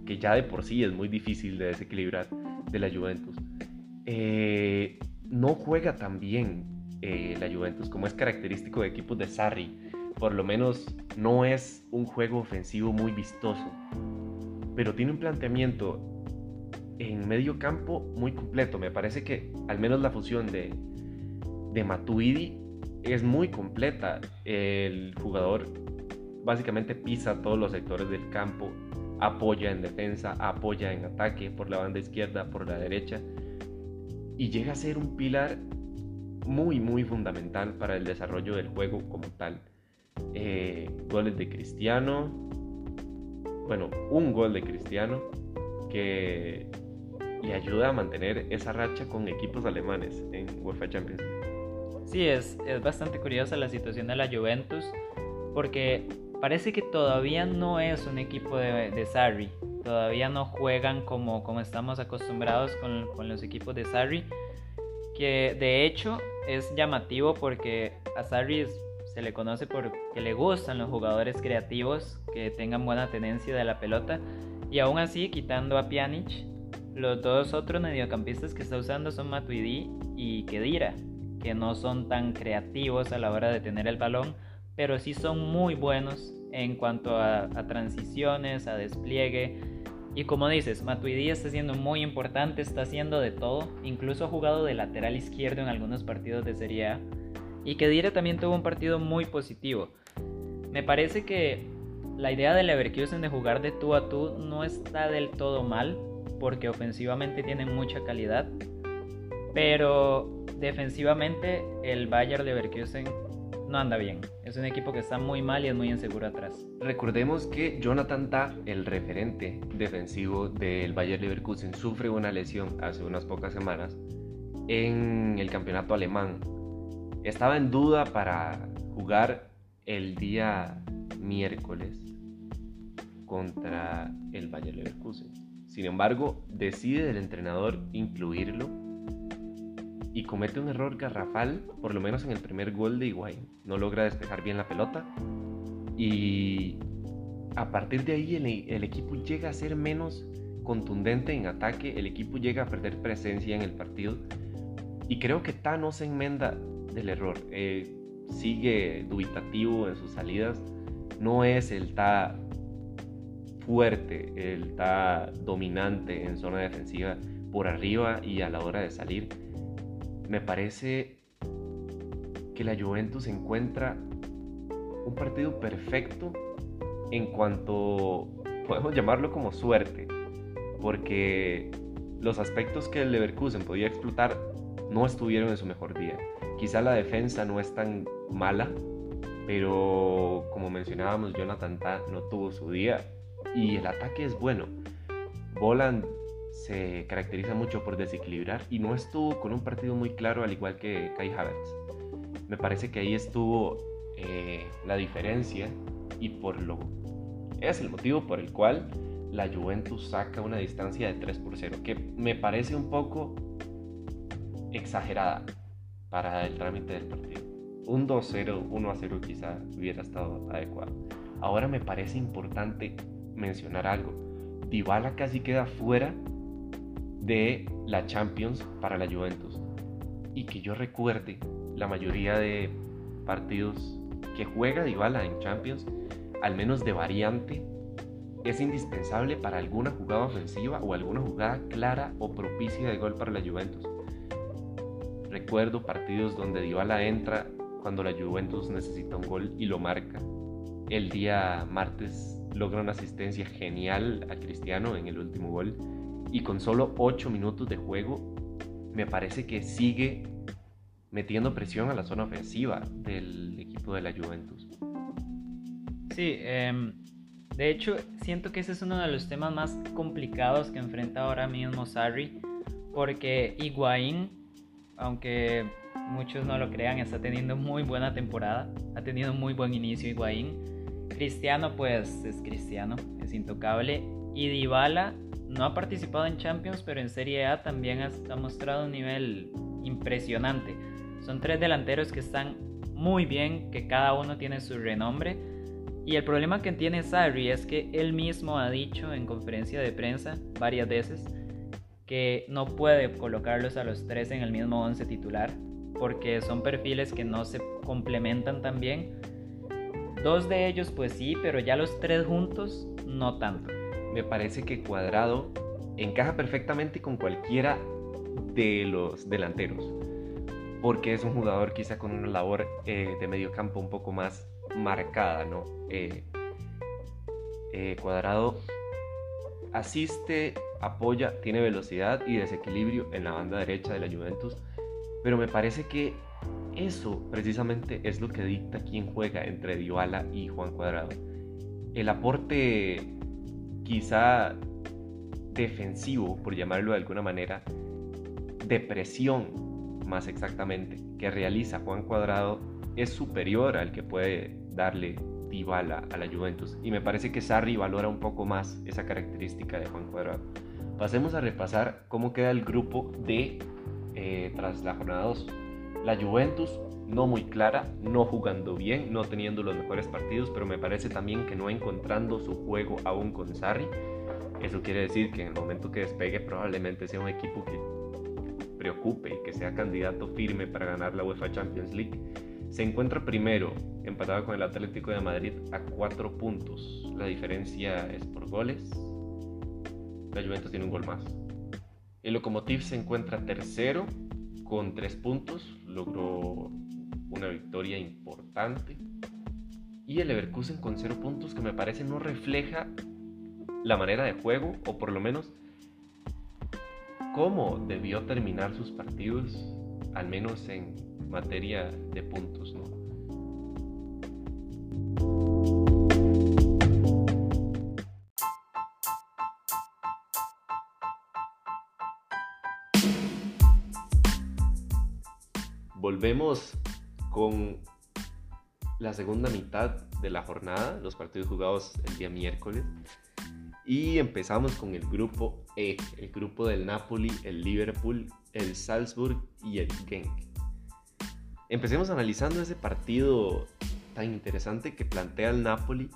que ya de por sí es muy difícil de desequilibrar de la Juventus. Eh, no juega tan bien eh, la Juventus como es característico de equipos de Sarri por lo menos no es un juego ofensivo muy vistoso, pero tiene un planteamiento en medio campo muy completo. Me parece que al menos la fusión de, de Matuidi es muy completa. El jugador básicamente pisa todos los sectores del campo, apoya en defensa, apoya en ataque por la banda izquierda, por la derecha, y llega a ser un pilar muy, muy fundamental para el desarrollo del juego como tal. Eh, goles de Cristiano, bueno, un gol de Cristiano que le ayuda a mantener esa racha con equipos alemanes en UEFA Champions. Sí, es, es bastante curiosa la situación de la Juventus porque parece que todavía no es un equipo de, de Sarri, todavía no juegan como, como estamos acostumbrados con, con los equipos de Sarri, que de hecho es llamativo porque a Sarri se le conoce porque le gustan los jugadores creativos que tengan buena tenencia de la pelota. Y aún así, quitando a Pjanic, los dos otros mediocampistas que está usando son Matuidi y Kedira, que no son tan creativos a la hora de tener el balón, pero sí son muy buenos en cuanto a, transiciones, a despliegue. Y como dices, Matuidi está siendo muy importante, está haciendo de todo, incluso ha jugado de lateral izquierdo en algunos partidos de Serie A. Y que Dire también tuvo un partido muy positivo. Me parece que la idea de Leverkusen de jugar de tú a tú no está del todo mal, porque ofensivamente tienen mucha calidad, pero defensivamente el Bayern Leverkusen no anda bien. Es un equipo que está muy mal y es muy inseguro atrás. Recordemos que Jonathan Tah, el referente defensivo del Bayern Leverkusen, sufre una lesión hace unas pocas semanas en el campeonato alemán. Estaba en duda para jugar el día miércoles contra el Bayern Leverkusen. Sin embargo, decide el entrenador incluirlo y comete un error garrafal, por lo menos en el primer gol de Higuaín. No logra despejar bien la pelota y a partir de ahí el, equipo llega a ser menos contundente en ataque, el equipo llega a perder presencia en el partido y creo que Ta no se enmenda del error. Eh, sigue dubitativo en sus salidas, no es el Ta fuerte, él está dominante en zona defensiva por arriba y a la hora de salir. Me parece que la Juventus encuentra un partido perfecto en cuanto podemos llamarlo como suerte, porque los aspectos que el Leverkusen podía explotar no estuvieron en su mejor día. Quizá la defensa no es tan mala, pero como mencionábamos, Jonathan no tuvo su día y el ataque es bueno. Boland se caracteriza mucho por desequilibrar y no estuvo con un partido muy claro al igual que Kai Havertz. Me parece que ahí estuvo eh, la diferencia y por lo es el motivo por el cual la Juventus saca una distancia de 3 por 0, que me parece un poco exagerada para el trámite del partido. Un 2-0, 1-0 quizá hubiera estado adecuado. Ahora me parece importante mencionar algo. Dybala casi queda fuera de la Champions para la Juventus. Y que yo recuerde, la mayoría de partidos que juega Dybala en Champions, al menos de variante, es indispensable para alguna jugada ofensiva o alguna jugada clara o propicia de gol para la Juventus. Recuerdo partidos donde Dybala entra cuando la Juventus necesita un gol y lo marca. El día martes logra una asistencia genial a Cristiano en el último gol y con solo 8 minutos de juego me parece que sigue metiendo presión a la zona ofensiva del equipo de la Juventus. Sí, em, de hecho siento que ese es uno de los temas más complicados que enfrenta ahora mismo Sarri porque Higuaín, aunque muchos no lo crean, está teniendo muy buena temporada, ha tenido muy buen inicio Higuaín Cristiano pues es Cristiano, es intocable. Y Dybala no ha participado en Champions, pero en Serie A también ha, mostrado un nivel impresionante. Son tres delanteros que están muy bien, que cada uno tiene su renombre. Y el problema que tiene Sarri es que él mismo ha dicho en conferencia de prensa varias veces que no puede colocarlos a los tres en el mismo once titular porque son perfiles que no se complementan tan bien Dos de ellos pues sí, pero ya los tres juntos no tanto. Me parece que Cuadrado encaja perfectamente con cualquiera de los delanteros, porque es un jugador quizá con una labor eh, de medio campo un poco más marcada, ¿no? Eh, eh, Cuadrado asiste, apoya, tiene velocidad y desequilibrio en la banda derecha de la Juventus, pero me parece que eso precisamente es lo que dicta quién juega entre Dybala y Juan Cuadrado. El aporte quizá defensivo, por llamarlo de alguna manera, de presión más exactamente, que realiza Juan Cuadrado es superior al que puede darle Dybala a la Juventus. Y me parece que Sarri valora un poco más esa característica de Juan Cuadrado. Pasemos a repasar cómo queda el grupo de eh, tras la jornada 2. La Juventus no muy clara, no jugando bien, no teniendo los mejores partidos, pero me parece también que no encontrando su juego aún con Sarri. Eso quiere decir que en el momento que despegue probablemente sea un equipo que preocupe y que sea candidato firme para ganar la UEFA Champions League. Se encuentra primero, empatado con el Atlético de Madrid a cuatro puntos. La diferencia es por goles. La Juventus tiene un gol más. El Lokomotiv se encuentra tercero con tres puntos. Logró una victoria importante. Y el Leverkusen con cero puntos que me parece no refleja la manera de juego o por lo menos cómo debió terminar sus partidos, al menos en materia de puntos, ¿no? Volvemos con la segunda mitad de la jornada, los partidos jugados el día miércoles. Y empezamos con el grupo E, el grupo del Napoli, el Liverpool, el Salzburg y el Genk. Empecemos analizando ese partido tan interesante que plantea el Napoli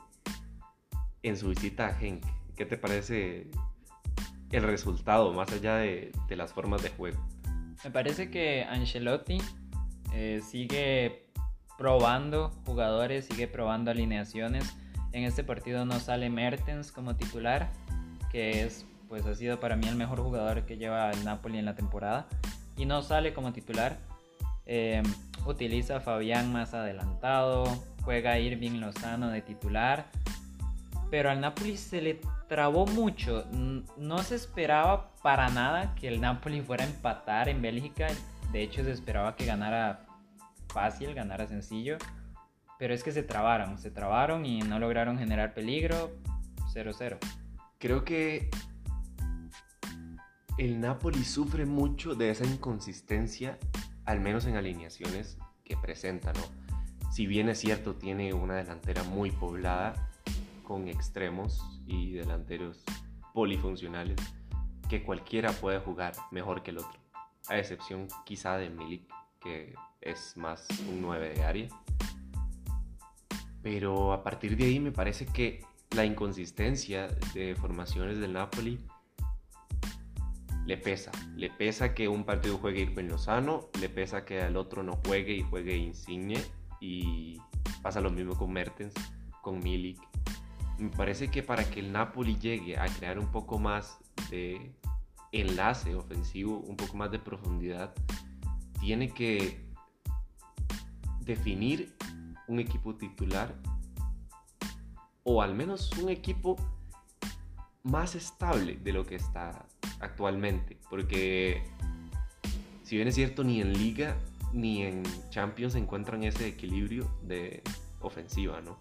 en su visita a Genk. ¿Qué te parece el resultado más allá de, las formas de juego? Me parece que Ancelotti eh, sigue probando jugadores, sigue probando alineaciones en este partido no sale Mertens como titular, que es, pues ha sido para mí el mejor jugador que lleva el Napoli en la temporada. Y no sale como titular. Eh, utiliza Fabián más adelantado, juega Irving Lozano de titular. Pero al Napoli se le trabó mucho. No se esperaba para nada que el Napoli fuera a empatar en Bélgica. De hecho, se esperaba que ganara fácil, ganara sencillo. Pero es que se trabaron, se trabaron y no lograron generar peligro. 0-0. Creo que el Napoli sufre mucho de esa inconsistencia, al menos en alineaciones que presenta, ¿no? Si bien es cierto, tiene una delantera muy poblada con extremos y delanteros polifuncionales, que cualquiera puede jugar mejor que el otro, a excepción quizá de Milik, que es más un 9 de área pero a partir de ahí me parece que la inconsistencia de formaciones del Napoli le pesa. Le pesa que un partido juegue Irving Lozano, le pesa que al otro no juegue y juegue Insigne y pasa lo mismo con Mertens, con Milik. Me parece que para que el Napoli llegue a crear un poco más de enlace ofensivo, un poco más de profundidad, tiene que definir un equipo titular o al menos un equipo más estable de lo que está actualmente. Porque si bien es cierto, ni en liga ni en Champions encuentran ese equilibrio de ofensiva, ¿no?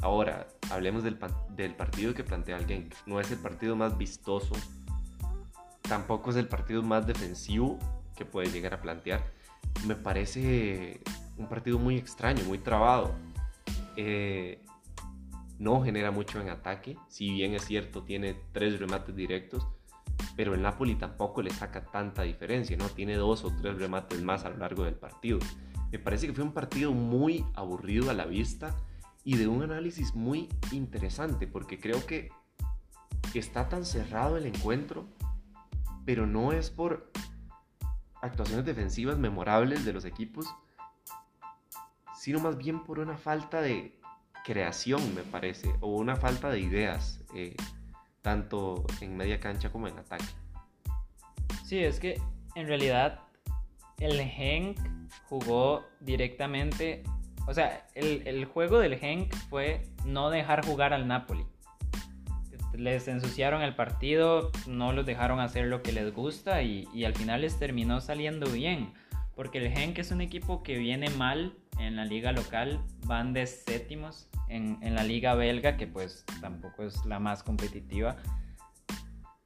Ahora, hablemos del, del partido que plantea alguien. No es el partido más vistoso, tampoco es el partido más defensivo que puede llegar a plantear. Me parece un partido muy extraño, muy trabado. Eh, no genera mucho en ataque, si bien es cierto, tiene tres remates directos, pero el Napoli tampoco le saca tanta diferencia, ¿no? Tiene dos o tres remates más a lo largo del partido. Me parece que fue un partido muy aburrido a la vista y de un análisis muy interesante, porque creo que está tan cerrado el encuentro, pero no es por actuaciones defensivas memorables de los equipos, sino más bien por una falta de creación, me parece, o una falta de ideas, eh, tanto en media cancha como en ataque. Sí, es que en realidad el Henk jugó directamente, o sea, el, juego del Henk fue no dejar jugar al Napoli. Les ensuciaron el partido, no los dejaron hacer lo que les gusta y al final les terminó saliendo bien. Porque el Genk es un equipo que viene mal en la liga local, van de séptimos en, la liga belga, que pues tampoco es la más competitiva.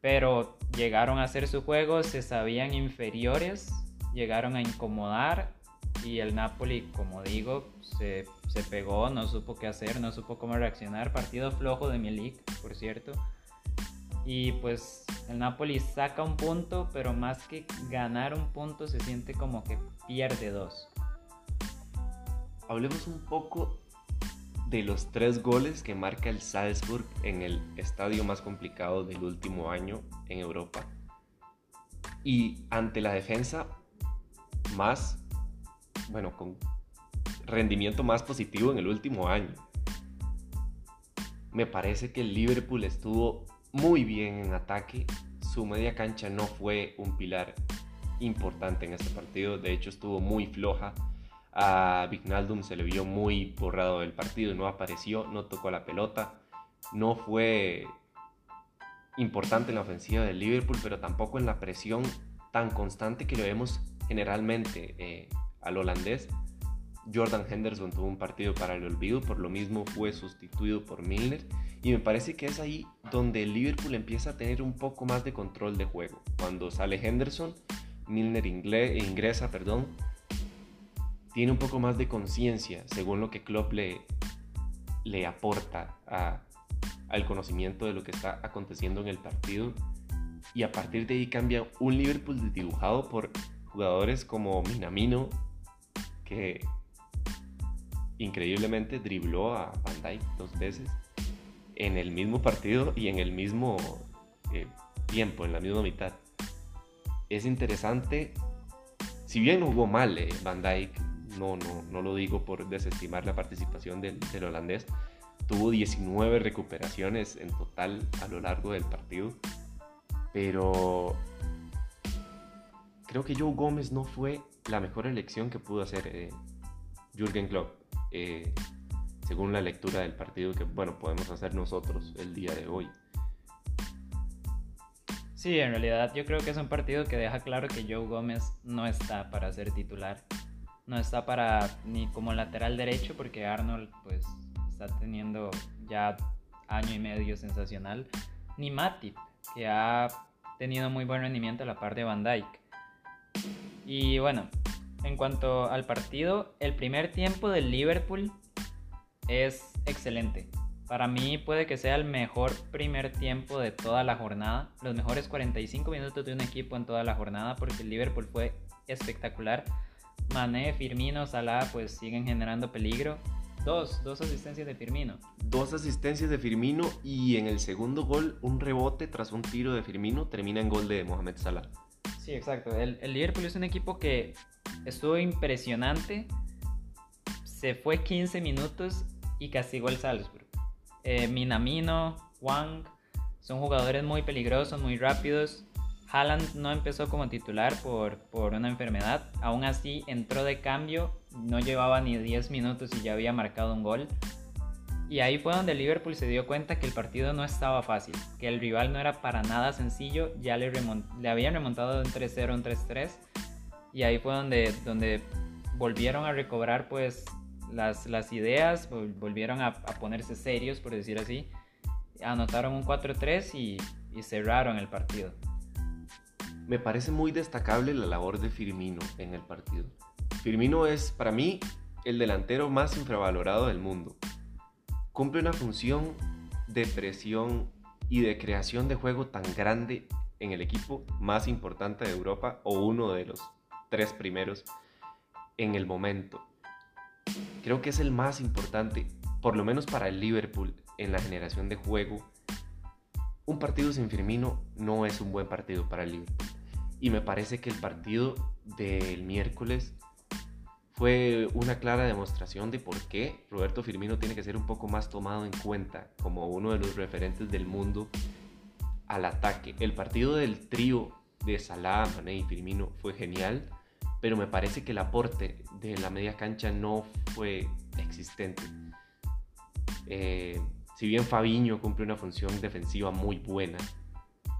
Pero llegaron a hacer su juego, se sabían inferiores, llegaron a incomodar y el Napoli, como digo, se, se pegó, no supo qué hacer, no supo cómo reaccionar. Partido flojo de Milik, por cierto. Y pues el Napoli saca un punto, pero más que ganar un punto se siente como que pierde dos. Hablemos un poco de los tres goles que marca el Salzburg en el estadio más complicado del último año en Europa. Y ante la defensa más, bueno, con rendimiento más positivo en el último año. Me parece que el Liverpool estuvo muy bien en ataque. Su media cancha no fue un pilar importante en este partido. De hecho, estuvo muy floja. A Vignaldum se le vio muy borrado del partido. No apareció, no tocó la pelota. No fue importante en la ofensiva del Liverpool, pero tampoco en la presión tan constante que lo vemos generalmente eh, al holandés. Jordan Henderson tuvo un partido para el olvido, por lo mismo fue sustituido por Milner y me parece que es ahí donde el Liverpool empieza a tener un poco más de control de juego. Cuando sale Henderson, Milner ingresa, perdón, tiene un poco más de conciencia según lo que Klopp le, le aporta al conocimiento de lo que está aconteciendo en el partido y a partir de ahí cambia un Liverpool dibujado por jugadores como Minamino que increíblemente dribló a Van Dijk dos veces en el mismo partido y en el mismo eh, tiempo, en la misma mitad. Es interesante, si bien jugó mal eh, Van Dijk, no, no, no lo digo por desestimar la participación del, holandés, tuvo 19 recuperaciones en total a lo largo del partido, pero creo que Joe Gómez no fue la mejor elección que pudo hacer eh, Jürgen Klopp. Eh, según la lectura del partido que, bueno, podemos hacer nosotros el día de hoy. Sí, en realidad yo creo que es un partido que deja claro que Joe Gómez no está para ser titular. No está para ni como lateral derecho porque Arnold pues está teniendo ya año y medio sensacional. Ni Matip, que ha tenido muy buen rendimiento a la par de Van Dyke. Y bueno, en cuanto al partido, el primer tiempo del Liverpool es excelente. Para mí puede que sea el mejor primer tiempo de toda la jornada, los mejores 45 minutos de un equipo en toda la jornada, porque el Liverpool fue espectacular. Mané, Firmino, Salah pues siguen generando peligro. Dos, dos asistencias de Firmino. Dos asistencias de Firmino y en el segundo gol un rebote tras un tiro de Firmino termina en gol de Mohamed Salah. Sí, exacto. El, el Liverpool es un equipo que estuvo impresionante. Se fue 15 minutos y castigó el Salzburg. Eh, Minamino, Wang son jugadores muy peligrosos, muy rápidos. Haaland no empezó como titular por, por una enfermedad, aún así entró de cambio, no llevaba ni 10 minutos y ya había marcado un gol. Y ahí fue donde Liverpool se dio cuenta que el partido no estaba fácil, que el rival no era para nada sencillo, ya le, le habían remontado un 3-0, un 3-3, y ahí fue donde, donde volvieron a recobrar pues las, las ideas, volvieron a, ponerse serios, por decir así. Anotaron un 4-3 y, y cerraron el partido. Me parece muy destacable la labor de Firmino en el partido. Firmino es, para mí, el delantero más infravalorado del mundo. Cumple una función de presión y de creación de juego tan grande en el equipo más importante de Europa o uno de los tres primeros en el momento creo que es el más importante, por lo menos para el Liverpool en la generación de juego. Un partido sin Firmino no es un buen partido para el Liverpool. Y me parece que el partido del miércoles fue una clara demostración de por qué Roberto Firmino tiene que ser un poco más tomado en cuenta como uno de los referentes del mundo al ataque. El partido del trío de Salah, Mané y Firmino fue genial pero me parece que el aporte de la media cancha no fue existente. Eh, si bien Fabiño cumple una función defensiva muy buena,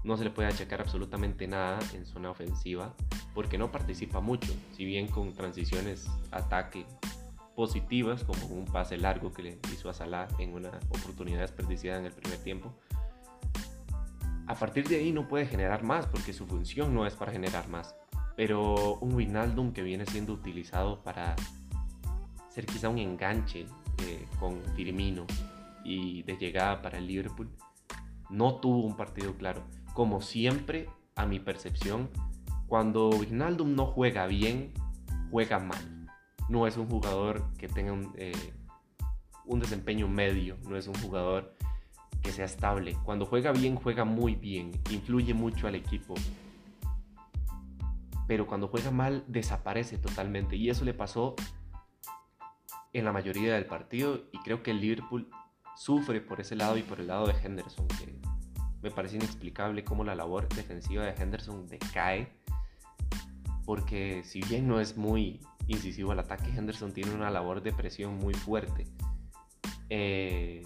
no se le puede achacar absolutamente nada en zona ofensiva porque no participa mucho, si bien con transiciones ataque positivas como un pase largo que le hizo a Salah en una oportunidad desperdiciada en el primer tiempo. A partir de ahí no puede generar más porque su función no es para generar más. Pero un Wijnaldum que viene siendo utilizado para ser quizá un enganche eh, con Firmino y de llegada para el Liverpool, no tuvo un partido claro. Como siempre, a mi percepción, cuando Wijnaldum no juega bien, juega mal. No es un jugador que tenga un, eh, un desempeño medio, no es un jugador que sea estable. Cuando juega bien, juega muy bien, influye mucho al equipo pero cuando juega mal desaparece totalmente. Y eso le pasó en la mayoría del partido y creo que el Liverpool sufre por ese lado y por el lado de Henderson, me parece inexplicable cómo la labor defensiva de Henderson decae, porque si bien no es muy incisivo al ataque, Henderson tiene una labor de presión muy fuerte. Eh,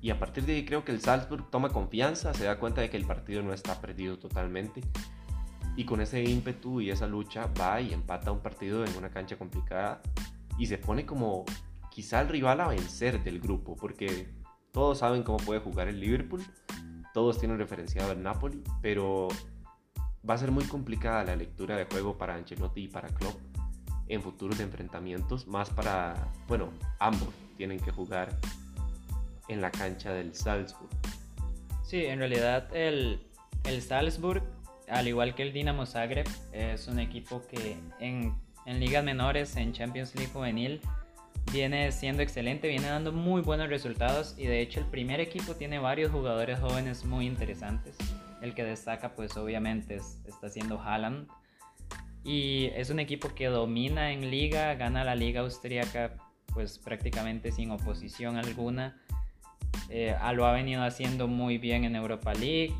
y a partir de ahí creo que el Salzburg toma confianza, se da cuenta de que el partido no está perdido totalmente. Y con ese ímpetu y esa lucha va y empata un partido en una cancha complicada y se pone como quizá el rival a vencer del grupo, porque todos saben cómo puede jugar el Liverpool, todos tienen referenciado el Napoli, pero va a ser muy complicada la lectura de juego para Ancelotti y para Klopp en futuros enfrentamientos, más para, bueno, ambos tienen que jugar en la cancha del Salzburg. Sí, en realidad el, el Salzburg, al igual que el Dinamo Zagreb, es un equipo que en, en ligas menores, en Champions League juvenil, viene siendo excelente, viene dando muy buenos resultados y de hecho el primer equipo tiene varios jugadores jóvenes muy interesantes. El que destaca pues obviamente está siendo Haaland y es un equipo que domina en liga, gana la liga austríaca pues prácticamente sin oposición alguna. Eh, lo ha venido haciendo muy bien en Europa League.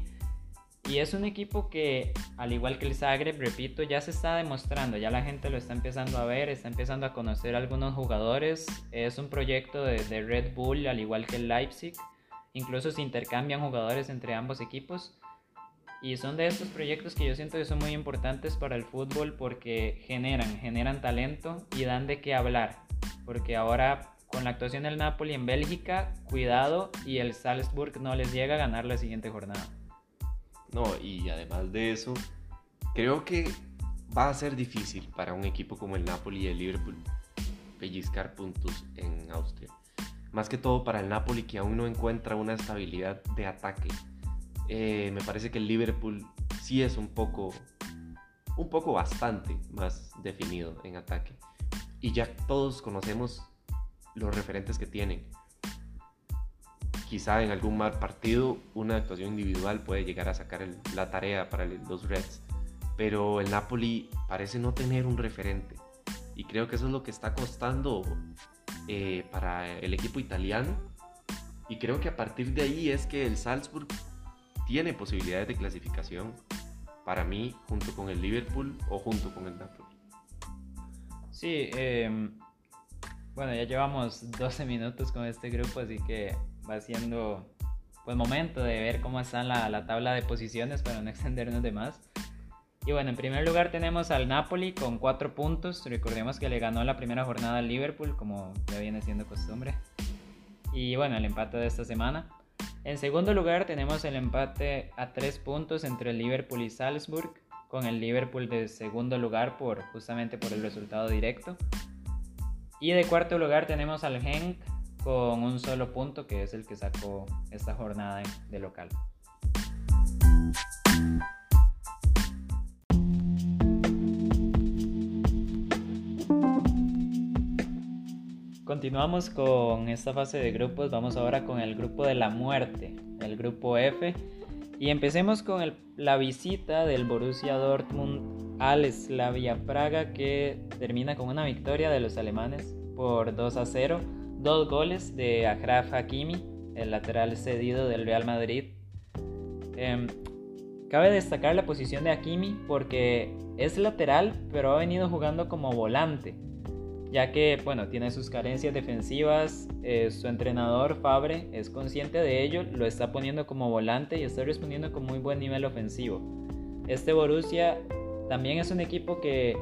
Y es un equipo que, al igual que el Zagreb, repito, ya se está demostrando, ya la gente lo está empezando a ver, está empezando a conocer a algunos jugadores. Es un proyecto de, Red Bull, al igual que el Leipzig. Incluso se intercambian jugadores entre ambos equipos. Y son de estos proyectos que yo siento que son muy importantes para el fútbol porque generan, generan talento y dan de qué hablar. Porque ahora con la actuación del Napoli en Bélgica, cuidado y el Salzburg no les llega a ganar la siguiente jornada. No, y además de eso, creo que va a ser difícil para un equipo como el Napoli y el Liverpool pellizcar puntos en Austria. Más que todo para el Napoli que aún no encuentra una estabilidad de ataque eh, me parece que el Liverpool sí es un poco, un poco bastante más definido en ataque. Y ya todos conocemos los referentes que tienen. Quizá en algún mal partido una actuación individual puede llegar a sacar la tarea para los Reds. Pero el Napoli parece no tener un referente. Y creo que eso es lo que está costando eh, para el equipo italiano. Y creo que a partir de ahí es que el Salzburg tiene posibilidades de clasificación para mí junto con el Liverpool o junto con el Napoli. Sí, em, bueno, ya llevamos 12 minutos con este grupo, así que va siendo pues momento de ver cómo está la, la tabla de posiciones para no extendernos de más. Y bueno, en primer lugar tenemos al Napoli con 4 puntos. Recordemos que le ganó la primera jornada al Liverpool, como ya viene siendo costumbre. Y bueno, el empate de esta semana. En segundo lugar tenemos el empate a tres puntos entre el Liverpool y Salzburg, con el Liverpool de segundo lugar por, justamente por el resultado directo. Y de cuarto lugar tenemos al Genk con un solo punto que es el que sacó esta jornada de local. Continuamos con esta fase de grupos, vamos ahora con el grupo de la muerte, el grupo F. Y empecemos con la visita del Borussia Dortmund al Slavia Praga que termina con una victoria de los alemanes por 2 a 0. Dos goles de Achraf Hakimi, el lateral cedido del Real Madrid. Em, cabe destacar la posición de Hakimi porque es lateral pero ha venido jugando como volante ya que bueno, tiene sus carencias defensivas, eh, su entrenador Fabre es consciente de ello, lo está poniendo como volante y está respondiendo con muy buen nivel ofensivo. Este Borussia también es un equipo que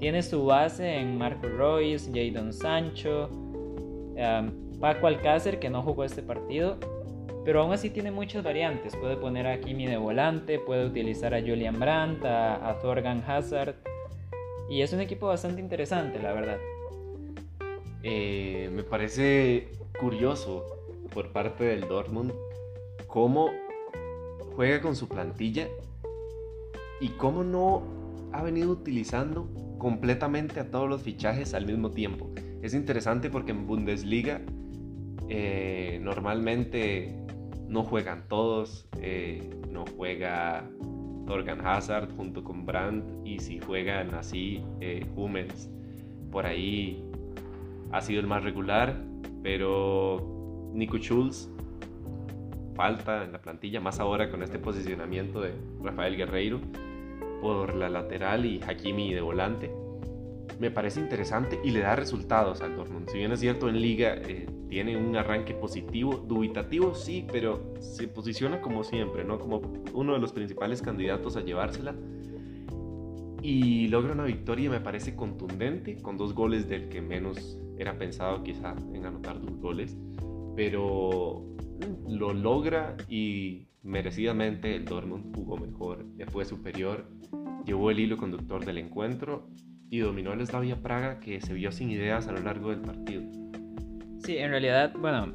tiene su base en Marco Royce, Jadon Sancho, Paco Alcácer que no jugó este partido, pero aún así tiene muchas variantes. Puede poner a Kimi de volante, puede utilizar a Julian Brandt, a, a Thorgan Hazard. Y es un equipo bastante interesante, la verdad. Eh, me parece curioso por parte del Dortmund cómo juega con su plantilla y cómo no ha venido utilizando completamente a todos los fichajes al mismo tiempo. Es interesante porque en Bundesliga eh, normalmente no juegan todos, eh, no juega Torgan Hazard junto con Brandt y si juegan así Hummels por ahí ha sido el más regular, pero Nico Schulz falta en la plantilla, más ahora con este posicionamiento de Rafael Guerreiro por la lateral y Hakimi de volante. Me parece interesante y le da resultados al Dortmund. Si bien es cierto en liga eh, tiene un arranque positivo, dubitativo sí, pero se posiciona como siempre, ¿no? Como uno de los principales candidatos a llevársela. Y logra una victoria me parece contundente, con dos goles del que menos era pensado quizá en anotar dos goles. Pero lo logra y merecidamente el Dortmund jugó mejor, le fue superior, llevó el hilo conductor del encuentro y dominó el Slavia Praga que se vio sin ideas a lo largo del partido. Sí, en realidad, bueno,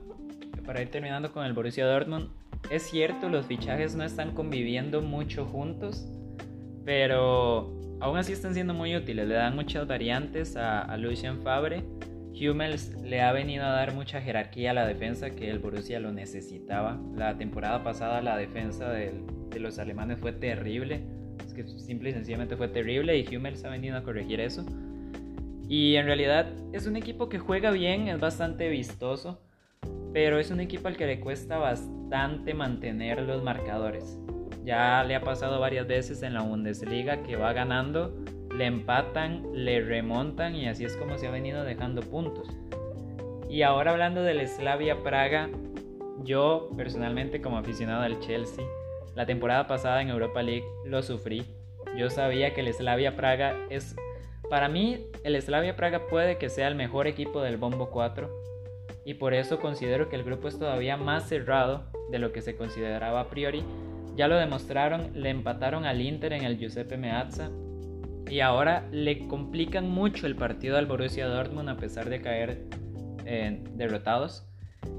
para ir terminando con el Borussia Dortmund, es cierto, los fichajes no están conviviendo mucho juntos, pero aún así están siendo muy útiles, le dan muchas variantes a, a Lucien Fabre Hummels le ha venido a dar mucha jerarquía a la defensa que el Borussia lo necesitaba. La temporada pasada la defensa de, los alemanes fue terrible. Es que simple y sencillamente fue terrible y Hummels ha venido a corregir eso. Y en realidad es un equipo que juega bien, es bastante vistoso, pero es un equipo al que le cuesta bastante mantener los marcadores. Ya le ha pasado varias veces en la Bundesliga que va ganando le empatan, le remontan y así es como se ha venido dejando puntos. Y ahora hablando del Slavia Praga, yo personalmente como aficionado al Chelsea, la temporada pasada en Europa League lo sufrí. Yo sabía que el Slavia Praga es, para mí, el Slavia Praga puede que sea el mejor equipo del Bombo 4 y por eso considero que el grupo es todavía más cerrado de lo que se consideraba a priori. Ya lo demostraron, le empataron al Inter en el Giuseppe Meazza y ahora le complican mucho el partido al Borussia Dortmund a pesar de caer eh, derrotados.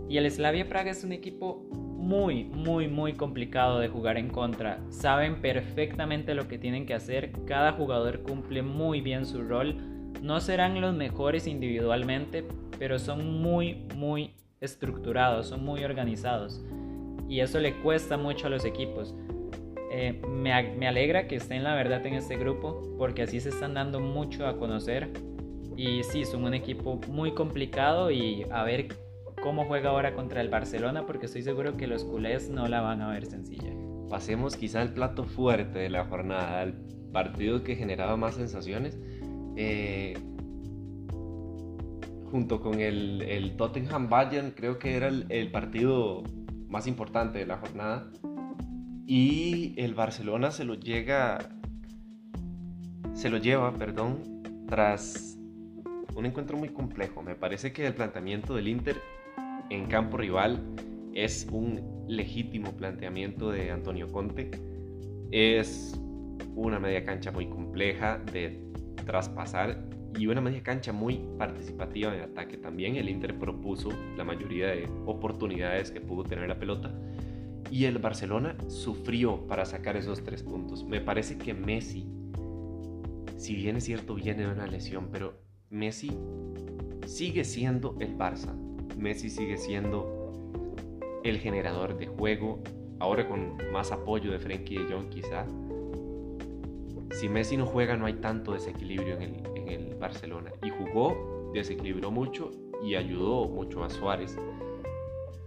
Y el Slavia Praga es un equipo muy, muy, muy complicado de jugar en contra. Saben perfectamente lo que tienen que hacer. Cada jugador cumple muy bien su rol. No serán los mejores individualmente, pero son muy, muy estructurados, son muy organizados. Y eso le cuesta mucho a los equipos. Eh, me, alegra que estén la verdad en este grupo porque así se están dando mucho a conocer y sí, son un equipo muy complicado y a ver cómo juega ahora contra el Barcelona porque estoy seguro que los culés no la van a ver sencilla. Pasemos quizá al plato fuerte de la jornada, al partido que generaba más sensaciones. Eh, junto con el, el Tottenham Bayern creo que era el, el partido más importante de la jornada y el Barcelona se lo llega se lo lleva, perdón, tras un encuentro muy complejo. Me parece que el planteamiento del Inter en campo rival es un legítimo planteamiento de Antonio Conte. Es una media cancha muy compleja de traspasar y una media cancha muy participativa en ataque también. El Inter propuso la mayoría de oportunidades que pudo tener la pelota y el Barcelona sufrió para sacar esos tres puntos. Me parece que Messi, si bien es cierto, viene de una lesión, pero Messi sigue siendo el Barça. Messi sigue siendo el generador de juego, ahora con más apoyo de Frenkie de Jong quizá. Si Messi no juega no hay tanto desequilibrio en el, en el Barcelona. Y jugó, desequilibró mucho y ayudó mucho a Suárez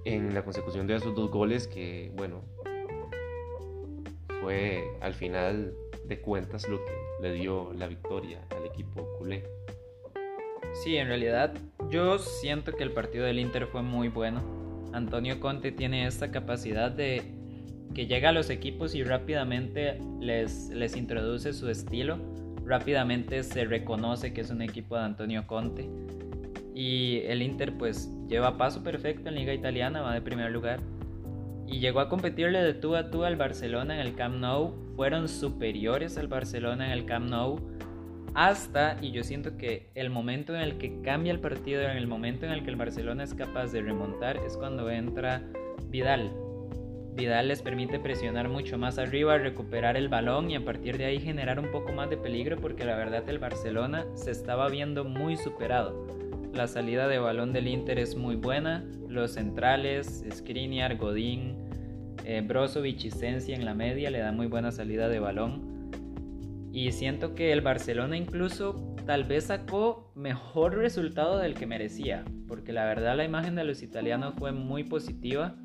en la consecución de esos dos goles que, bueno, fue al final de cuentas lo que le dio la victoria al equipo culé. Sí, en realidad yo siento que el partido del Inter fue muy bueno. Antonio Conte tiene esta capacidad de que llega a los equipos y rápidamente les, les introduce su estilo. Rápidamente se reconoce que es un equipo de Antonio Conte. Y el Inter pues lleva paso perfecto en Liga Italiana, va de primer lugar. Y llegó a competirle de tú a tú al Barcelona en el Camp Nou. Fueron superiores al Barcelona en el Camp Nou. Hasta, y yo siento que el momento en el que cambia el partido, en el momento en el que el Barcelona es capaz de remontar, es cuando entra Vidal. Vidal les permite presionar mucho más arriba, recuperar el balón y a partir de ahí generar un poco más de peligro porque la verdad el Barcelona se estaba viendo muy superado. La salida de balón del Inter es muy buena. Los centrales, Skriniar, Godín, eh, Brozovic y Sensi en la media le dan muy buena salida de balón. Y siento que el Barcelona incluso tal vez sacó mejor resultado del que merecía, porque la verdad la imagen de los italianos fue muy positiva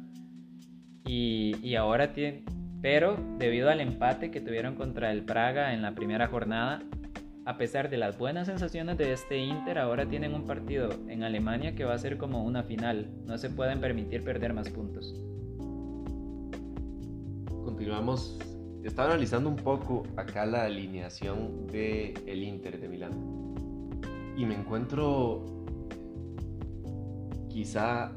y, y ahora tiene, pero debido al empate que tuvieron contra el Praga en la primera jornada, a pesar de las buenas sensaciones de este Inter, ahora tienen un partido en Alemania que va a ser como una final. No se pueden permitir perder más puntos. Continuamos. Estaba analizando un poco acá la alineación del el Inter de Milán. Y me encuentro quizá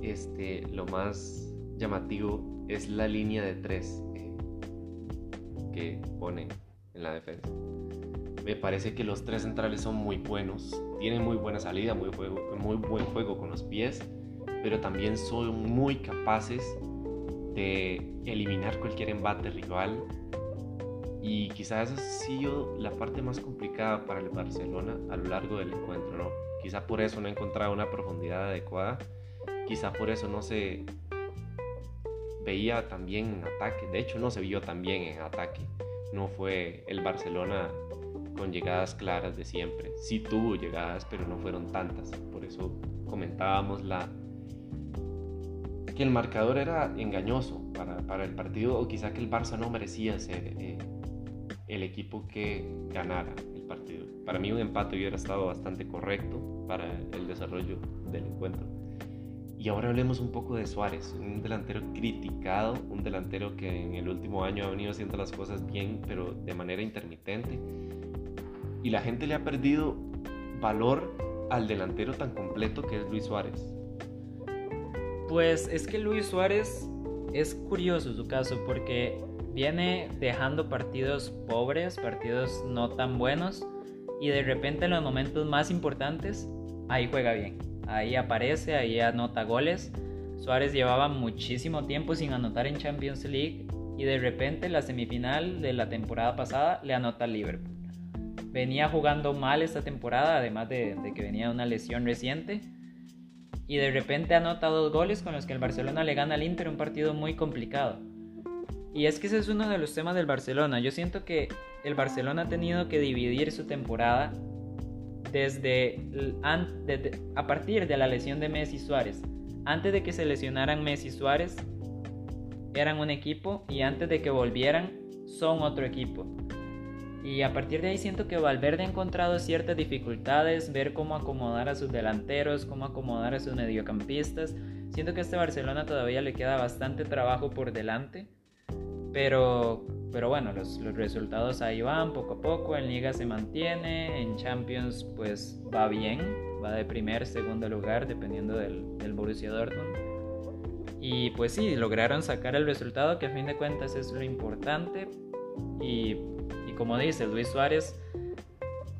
este, lo más llamativo es la línea de tres eh, que pone en la defensa. Me parece que los tres centrales son muy buenos, tienen muy buena salida, muy, muy buen juego con los pies, pero también son muy capaces de eliminar cualquier embate rival. Y quizás esa ha sido la parte más complicada para el Barcelona a lo largo del encuentro, ¿no? Quizá por eso no ha encontrado una profundidad adecuada, quizá por eso no se veía tan bien en ataque, de hecho no se vio tan bien en ataque, no fue el Barcelona con llegadas claras de siempre. Sí tuvo llegadas, pero no fueron tantas. Por eso comentábamos la que el marcador era engañoso para, para el partido o quizá que el Barça no merecía ser eh, el equipo que ganara el partido. Para mí un empate hubiera estado bastante correcto para el desarrollo del encuentro. Y ahora hablemos un poco de Suárez, un delantero criticado, un delantero que en el último año ha venido haciendo las cosas bien, pero de manera intermitente y la gente le ha perdido valor al delantero tan completo que es Luis Suárez. Pues es que Luis Suárez es curioso su caso porque viene dejando partidos pobres, partidos no tan buenos y de repente en los momentos más importantes ahí juega bien, ahí aparece, ahí anota goles. Suárez llevaba muchísimo tiempo sin anotar en Champions League y de repente la semifinal de la temporada pasada le anota al Liverpool venía jugando mal esta temporada, además de, que venía una lesión reciente. Y de repente anota dos goles con los que el Barcelona le gana al Inter, un partido muy complicado. Y es que ese es uno de los temas del Barcelona. Yo siento que el Barcelona ha tenido que dividir su temporada desde, a partir de la lesión de Messi Suárez. Antes de que se lesionaran Messi Suárez, eran un equipo y antes de que volvieran, son otro equipo. Y a partir de ahí siento que Valverde ha encontrado ciertas dificultades, ver cómo acomodar a sus delanteros, cómo acomodar a sus mediocampistas. Siento que a este Barcelona todavía le queda bastante trabajo por delante. Pero, pero bueno, los, los resultados ahí van poco a poco. En Liga se mantiene, en Champions pues va bien, va de primer, segundo lugar, dependiendo del, del Borussia Dortmund. Y pues sí, lograron sacar el resultado, que a fin de cuentas es lo importante. Y como dice Luis Suárez,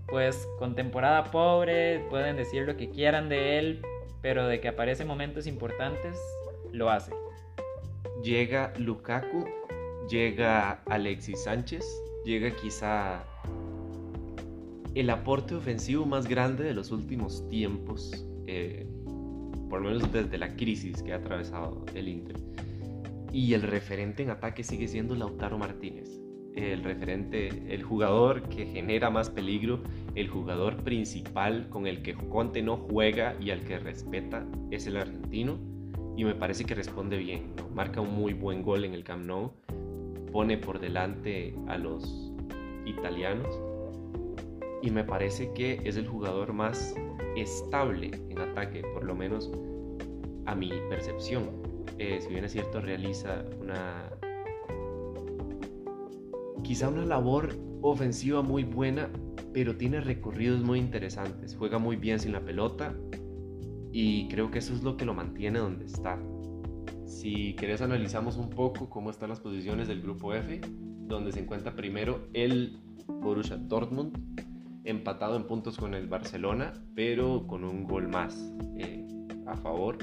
pues con temporada pobre pueden decir lo que quieran de él, pero de que aparece en momentos importantes, lo hace. Llega Lukaku, llega Alexis Sánchez, llega quizá el aporte ofensivo más grande de los últimos tiempos, eh, por lo menos desde la crisis que ha atravesado el Inter. Y el referente en ataque sigue siendo Lautaro Martínez el referente, el jugador que genera más peligro, el jugador principal con el que Conte no juega y al que respeta es el argentino y me parece que responde bien, marca un muy buen gol en el Camp Nou, pone por delante a los italianos y me parece que es el jugador más estable en ataque, por lo menos a mi percepción. Eh, si bien es cierto, realiza una quizá una labor ofensiva muy buena, pero tiene recorridos muy interesantes. Juega muy bien sin la pelota y creo que eso es lo que lo mantiene donde está. Si querés analizamos un poco cómo están las posiciones del grupo F, donde se encuentra primero el Borussia Dortmund, empatado en puntos con el Barcelona, pero con un gol más eh, a favor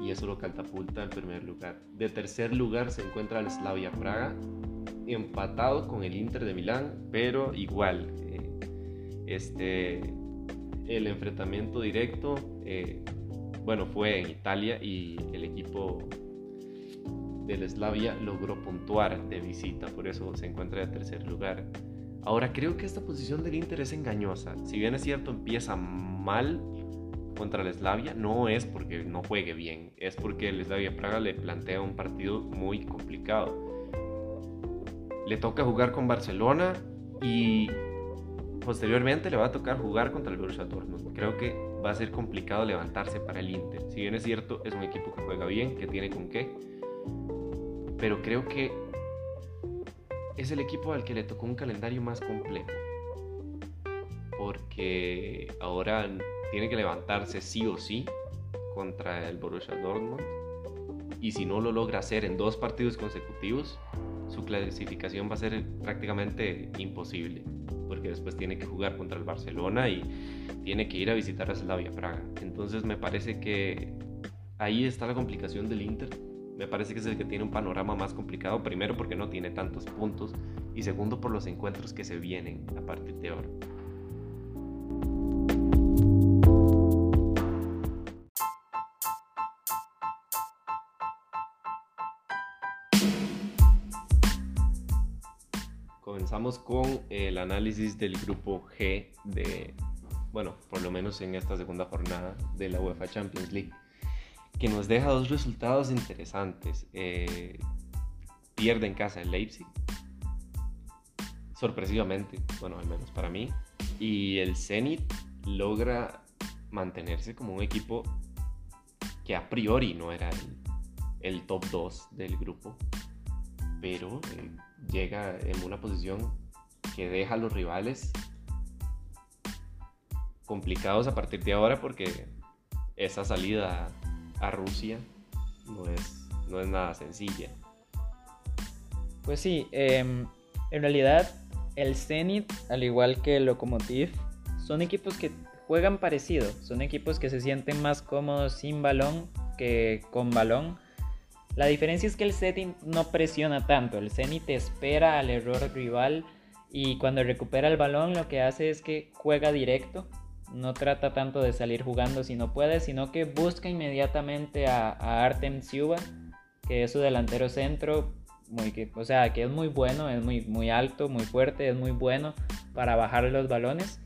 y eso lo catapulta en primer lugar. De tercer lugar se encuentra el Slavia Praga empatado con el Inter de Milán, pero igual, eh, este, el enfrentamiento directo, eh, bueno, fue en Italia y el equipo del Slavia logró puntuar de visita, por eso se encuentra en tercer lugar. Ahora creo que esta posición del Inter es engañosa. Si bien es cierto, empieza mal contra el Slavia, no es porque no juegue bien, es porque el Slavia Praga le plantea un partido muy complicado. Le toca jugar con Barcelona y posteriormente le va a tocar jugar contra el Borussia Dortmund. Creo que va a ser complicado levantarse para el Inter. Si bien es cierto, es un equipo que juega bien, que tiene con qué, pero creo que es el equipo al que le tocó un calendario más complejo. Porque ahora tiene que levantarse sí o sí contra el Borussia Dortmund. Y si no lo logra hacer en dos partidos consecutivos, su clasificación va a ser prácticamente imposible. Porque después tiene que jugar contra el Barcelona y tiene que ir a visitar a Slavia Praga. Entonces me parece que ahí está la complicación del Inter me parece que es el que tiene un panorama más complicado, primero porque no tiene tantos puntos y segundo por los encuentros que se vienen a partir de ahora. Comenzamos con el análisis del grupo G de, bueno, por lo menos en esta segunda jornada de la UEFA Champions League que nos deja dos resultados interesantes. Eh, pierde en casa el Leipzig, sorpresivamente, bueno, al menos para mí, y el Zenit logra mantenerse como un equipo que a priori no era el, top 2 del grupo, pero eh, llega en una posición que deja a los rivales complicados a partir de ahora porque esa salida a Rusia no es, no es nada sencilla. Pues sí, em, en realidad el Zenit, al igual que el Lokomotiv, son equipos que juegan parecido, son equipos que se sienten más cómodos sin balón que con balón. La diferencia es que el Zenit no presiona tanto, el Zenit espera al error rival y cuando recupera el balón lo que hace es que juega directo no trata tanto de salir jugando si no puede, sino que busca inmediatamente a, Artem Siuba, que es su delantero centro, muy, o sea, que es muy bueno, es muy, muy alto, muy fuerte, es muy bueno para bajar los balones.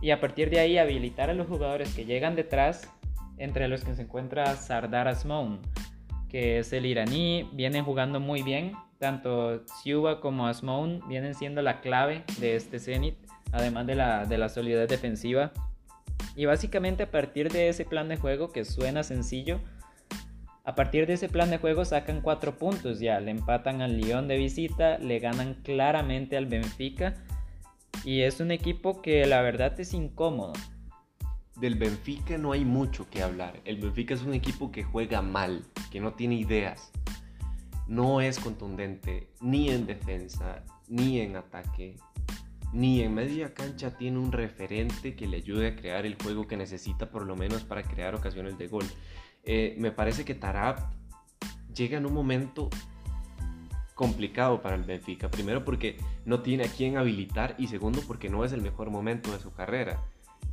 Y a partir de ahí habilitar a los jugadores que llegan detrás, entre los que se encuentra Sardar Asmoun, que es el iraní, vienen jugando muy bien. Tanto Siuba como Asmoun vienen siendo la clave de este Zenit, además de la, de la solidez defensiva y básicamente a partir de ese plan de juego que suena sencillo, a partir de ese plan de juego sacan cuatro puntos ya, le empatan al Lyon de visita, le ganan claramente al Benfica y es un equipo que la verdad es incómodo. Del Benfica no hay mucho que hablar. El Benfica es un equipo que juega mal, que no tiene ideas. No es contundente ni en defensa, ni en ataque, ni en media cancha tiene un referente que le ayude a crear el juego que necesita por lo menos para crear ocasiones de gol. Eh, me parece que Tarab llega en un momento complicado para el Benfica. Primero porque no tiene a quién habilitar y segundo porque no es el mejor momento de su carrera.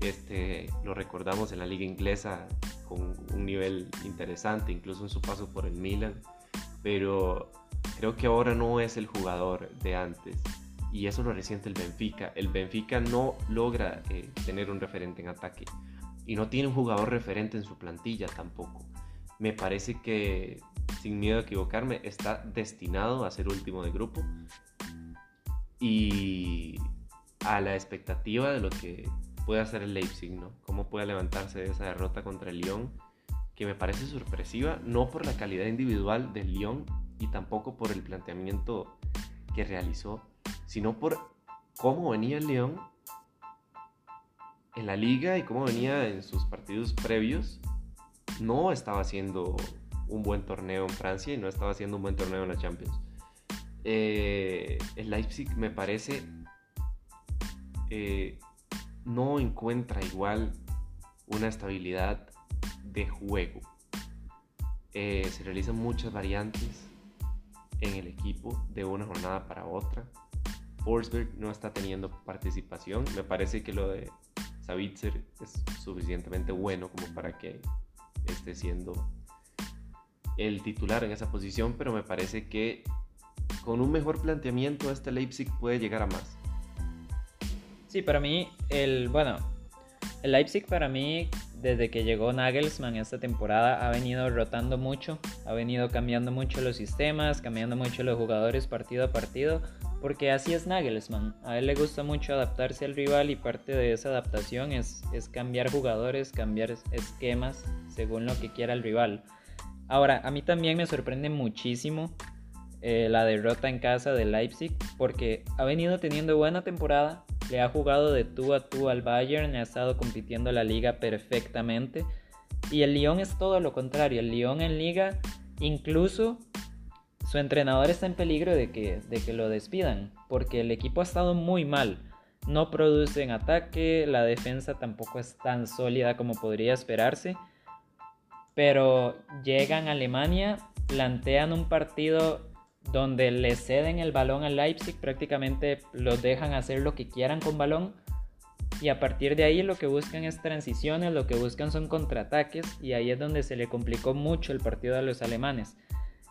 Este, lo recordamos en la liga inglesa con un nivel interesante, incluso en su paso por el Milan, pero creo que ahora no es el jugador de antes y eso lo resiente el Benfica. El Benfica no logra eh, tener un referente en ataque y no tiene un jugador referente en su plantilla tampoco. Me parece que, sin miedo a equivocarme, está destinado a ser último de grupo y a la expectativa de lo que puede hacer el Leipzig, ¿no? Cómo puede levantarse de esa derrota contra el Lyon, que me parece sorpresiva, no por la calidad individual del Lyon y tampoco por el planteamiento que realizó, sino por cómo venía el León en la liga y cómo venía en sus partidos previos. No estaba haciendo un buen torneo en Francia y no estaba haciendo un buen torneo en la Champions. Eh, el Leipzig me parece eh, no encuentra igual una estabilidad de juego. Eh, se realizan muchas variantes en el equipo de una jornada para otra. Forsberg no está teniendo participación. Me parece que lo de Savitzer es suficientemente bueno como para que esté siendo el titular en esa posición, pero me parece que con un mejor planteamiento este Leipzig puede llegar a más. Sí, para mí, el, bueno, el Leipzig para mí, desde que llegó Nagelsmann esta temporada, ha venido rotando mucho, ha venido cambiando mucho los sistemas, cambiando mucho los jugadores partido a partido, porque así es Nagelsmann. A él le gusta mucho adaptarse al rival y parte de esa adaptación es, es cambiar jugadores, cambiar esquemas según lo que quiera el rival. Ahora, a mí también me sorprende muchísimo eh, la derrota en casa de Leipzig porque ha venido teniendo buena temporada, le ha jugado de tú a tú al Bayern, ha estado compitiendo la liga perfectamente y el Lyon es todo lo contrario, el Lyon en liga incluso su entrenador está en peligro de que, de que lo despidan porque el equipo ha estado muy mal. No produce ataque, la defensa tampoco es tan sólida como podría esperarse pero llegan a Alemania, plantean un partido donde le ceden el balón al Leipzig, prácticamente los dejan hacer lo que quieran con balón y a partir de ahí lo que buscan es transiciones, lo que buscan son contraataques y ahí es donde se le complicó mucho el partido a los alemanes.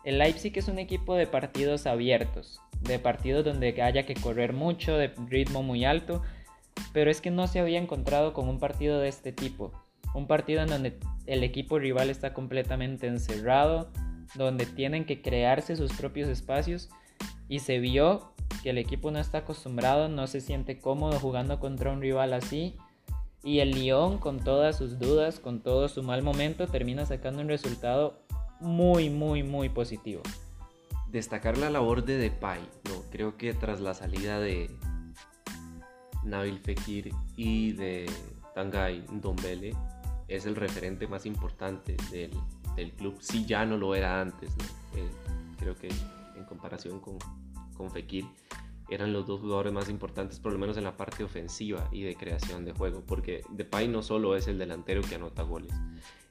El Leipzig es un equipo de partidos abiertos, de partidos donde haya que correr mucho, de ritmo muy alto, pero es que no se había encontrado con un partido de este tipo. Un partido en donde el equipo rival está completamente encerrado, donde tienen que crearse sus propios espacios y se vio que el equipo no está acostumbrado, no se siente cómodo jugando contra un rival así y el Lyon con todas sus dudas, con todo su mal momento, termina sacando un resultado muy, muy, muy positivo. Destacar la labor de Depay, ¿no? creo que tras la salida de Nabil Fekir y de Tangay Ndombele, es el referente más importante del, del club, si ya no lo era antes. Eh, creo que en comparación con, con Fekir, eran los dos jugadores más importantes, por lo menos en la parte ofensiva y de creación de juego, porque Depay no solo es el delantero que anota goles,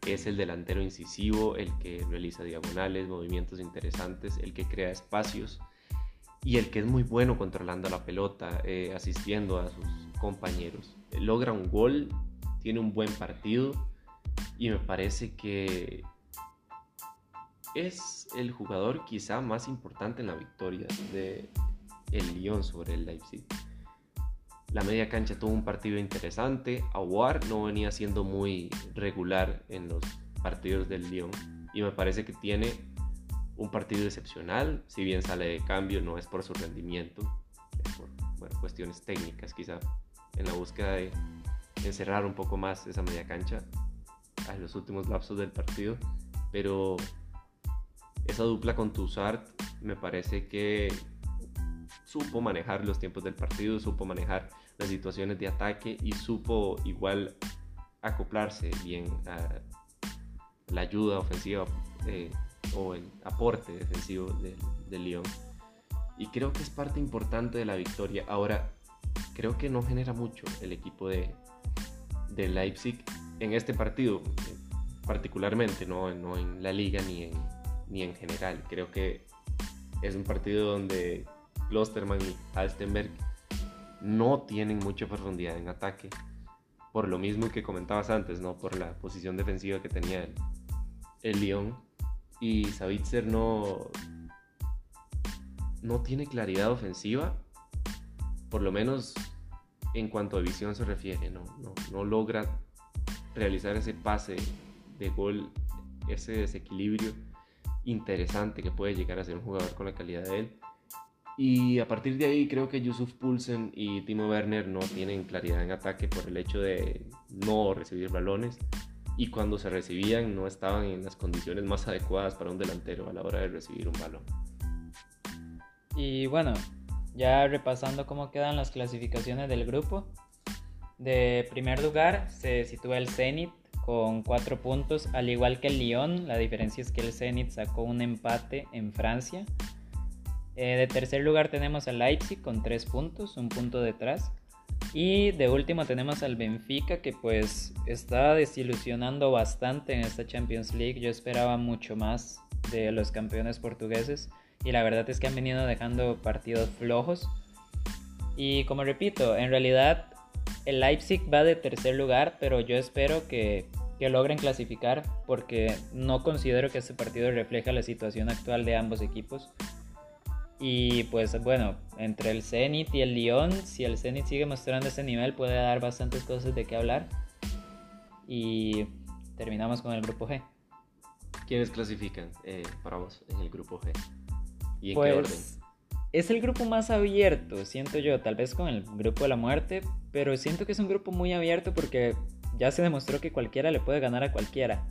es el delantero incisivo, el que realiza diagonales, movimientos interesantes, el que crea espacios y el que es muy bueno controlando la pelota, eh, asistiendo a sus compañeros. Logra un gol tiene un buen partido y me parece que es el jugador quizá más importante en la victoria de el Lyon sobre el Leipzig. La media cancha tuvo un partido interesante. Aguar no venía siendo muy regular en los partidos del Lyon y me parece que tiene un partido excepcional. Si bien sale de cambio, no es por su rendimiento, es por cuestiones técnicas quizá en la búsqueda de encerrar un poco más esa media cancha en los últimos lapsos del partido, pero esa dupla con Tussart me parece que supo manejar los tiempos del partido, supo manejar las situaciones de ataque y supo igual acoplarse bien a la ayuda ofensiva eh, o el aporte defensivo del de Lyon. Y creo que es parte importante de la victoria. Ahora, creo que no genera mucho el equipo de, de Leipzig en este partido, particularmente, no, no en la liga ni en, ni en general. Creo que es un partido donde Klosterman y Alstenberg no tienen mucha profundidad en ataque. Por lo mismo que comentabas antes, ¿no? Por la posición defensiva que tenía el, Lyon. Y Savitzer no, no tiene claridad ofensiva. Por lo menos en cuanto a visión se refiere, no, no, logra realizar ese pase de gol, ese desequilibrio interesante que puede llegar a ser un jugador con la calidad de él. Y a partir de ahí creo que Yusuf Poulsen y Timo Werner no tienen claridad en ataque por el hecho de no recibir balones y cuando se recibían no estaban en las condiciones más adecuadas para un delantero a la hora de recibir un balón. Y bueno, ya repasando cómo quedan las clasificaciones del grupo. De primer lugar se sitúa el Zenit con 4 puntos, al igual que el Lyon. La diferencia es que el Zenit sacó un empate en Francia. Eh, de tercer lugar tenemos al Leipzig con 3 puntos, un punto detrás. Y de último tenemos al Benfica que pues está desilusionando bastante en esta Champions League. Yo esperaba mucho más de los campeones portugueses y la verdad es que han venido dejando partidos flojos. Y como repito, en realidad el Leipzig va de tercer lugar, pero yo espero que, que logren clasificar porque no considero que este partido refleja la situación actual de ambos equipos. Y pues bueno, entre el Zenit y el Lyon, si el Zenit sigue mostrando ese nivel, puede dar bastantes cosas de qué hablar. Y terminamos con el grupo G. ¿Quiénes clasifican eh, para vos en el grupo G? ¿Y en qué pues, orden? Es el grupo más abierto, siento yo, tal vez con el grupo de la muerte, pero siento que es un grupo muy abierto porque ya se demostró que cualquiera le puede ganar a cualquiera.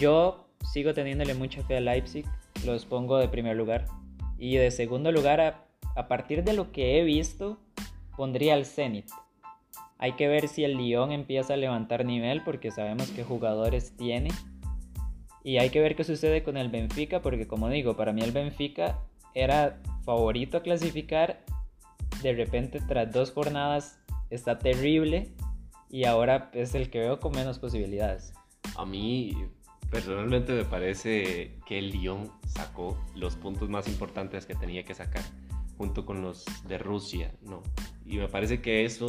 Yo sigo teniéndole mucha fe a Leipzig, los pongo de primer lugar. Y de segundo lugar, a, partir de lo que he visto, pondría al Zenit. Hay que ver si el Lyon empieza a levantar nivel porque sabemos qué jugadores tiene. Y hay que ver qué sucede con el Benfica porque como digo, para mí el Benfica era favorito a clasificar. De repente tras dos jornadas está terrible y ahora es el que veo con menos posibilidades. A mí personalmente me parece que el Lyon sacó los puntos más importantes que tenía que sacar junto con los de Rusia, ¿no? Y me parece que eso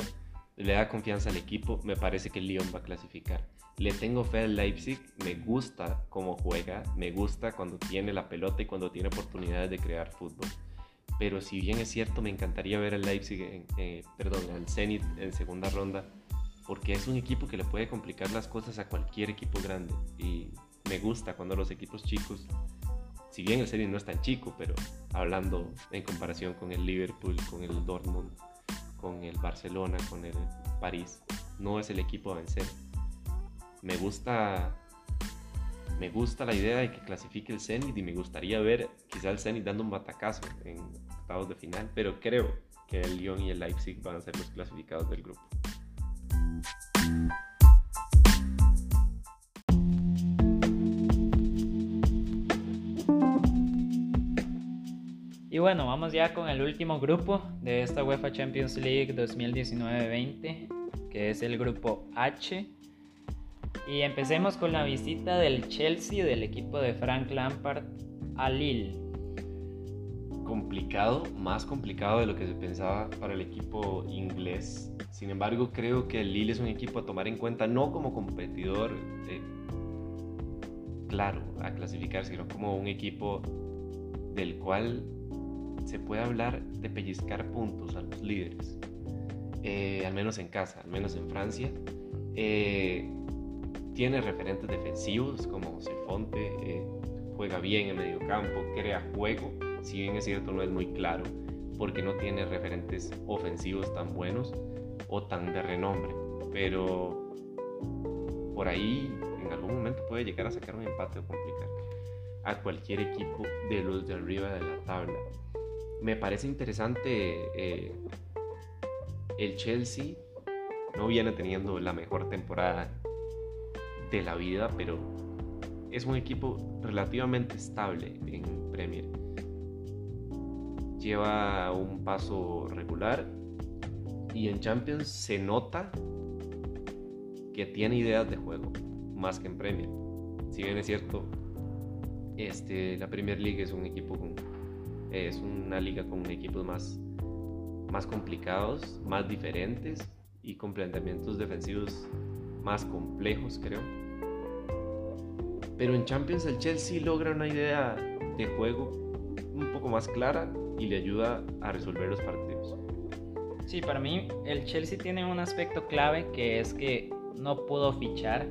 le da confianza al equipo, me parece que el Lyon va a clasificar. Le tengo fe al Leipzig, me gusta cómo juega, me gusta cuando tiene la pelota y cuando tiene oportunidades de crear fútbol. Pero si bien es cierto, me encantaría ver al Leipzig, en, perdón, al Zenit en segunda ronda, porque es un equipo que le puede complicar las cosas a cualquier equipo grande. Y me gusta cuando los equipos chicos, si bien el Zenit no es tan chico, pero hablando en comparación con el Liverpool, con el Dortmund, con el Barcelona, con el París. No es el equipo a vencer. Me gusta me gusta la idea de que clasifique el Zenit y me gustaría ver quizá el Zenit dando un batacazo en octavos de final, pero creo que el Lyon y el Leipzig van a ser los clasificados del grupo. Y bueno, vamos ya con el último grupo de esta UEFA Champions League 2019-20, que es el grupo H. Y empecemos con la visita del Chelsea, del equipo de Frank Lampard, a Lille. Complicado, más complicado de lo que se pensaba para el equipo inglés. Sin embargo, creo que el Lille es un equipo a tomar en cuenta no como competidor eh, claro a clasificar, sino como un equipo del cual se puede hablar de pellizcar puntos a los líderes, eh, al menos en casa, al menos en Francia. Eh, tiene referentes defensivos como Cefonte, eh, juega bien en medio campo, crea juego, si bien es cierto no es muy claro, porque no tiene referentes ofensivos tan buenos o tan de renombre, pero por ahí en algún momento puede llegar a sacar un empate o complicar a cualquier equipo de los de arriba de la tabla me parece interesante eh, el Chelsea. No viene teniendo la mejor temporada de la vida, pero es un equipo relativamente estable en Premier. Lleva un paso regular y en Champions se nota que tiene ideas de juego más que en Premier. Si bien es cierto, este, la Premier League es un equipo con es una liga con equipos más, más complicados, más diferentes y con planteamientos defensivos más complejos, creo. Pero en Champions el Chelsea logra una idea de juego un poco más clara y le ayuda a resolver los partidos. Sí, para mí el Chelsea tiene un aspecto clave que es que no pudo fichar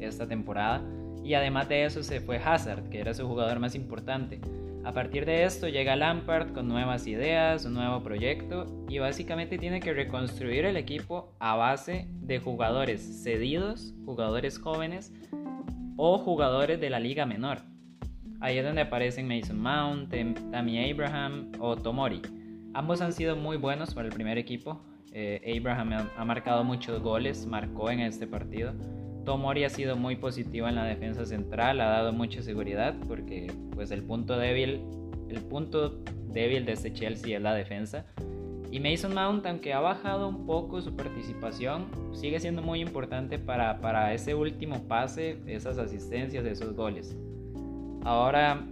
esta temporada y además de eso se fue Hazard, que era su jugador más importante. A partir de esto llega Lampard con nuevas ideas, un nuevo proyecto y básicamente tiene que reconstruir el equipo a base de jugadores cedidos, jugadores jóvenes o jugadores de la liga menor. Ahí es donde aparecen Mason Mount, Tammy Abraham o Tomori. Ambos han sido muy buenos para el primer equipo. Eh, Abraham ha marcado muchos goles, marcó en este partido. Tomori ha sido muy positivo en la defensa central, ha dado mucha seguridad porque pues el punto débil, el punto débil de este Chelsea es la defensa. Y Mason Mount, aunque ha bajado un poco su participación, sigue siendo muy importante para, para ese último pase, esas asistencias, esos goles. Ahora,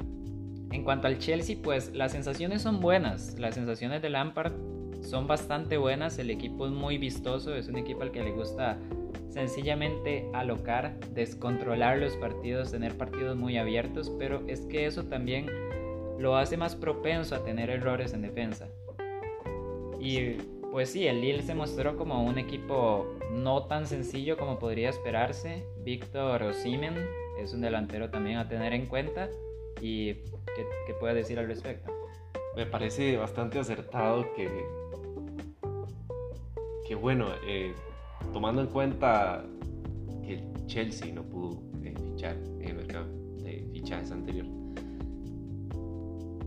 en cuanto al Chelsea, pues las sensaciones son buenas. Las sensaciones de Lampard son bastante buenas. El equipo es muy vistoso, es un equipo al que le gusta sencillamente alocar, descontrolar los partidos, tener partidos muy abiertos, pero es que eso también lo hace más propenso a tener errores en defensa. Y pues sí, el Lille se mostró como un equipo no tan sencillo como podría esperarse. Víctor Osimen es un delantero también a tener en cuenta. ¿Y qué, qué puede decir al respecto? Me parece bastante acertado que, que bueno, eh, tomando en cuenta que el Chelsea no pudo eh, fichar en el mercado de fichajes anterior,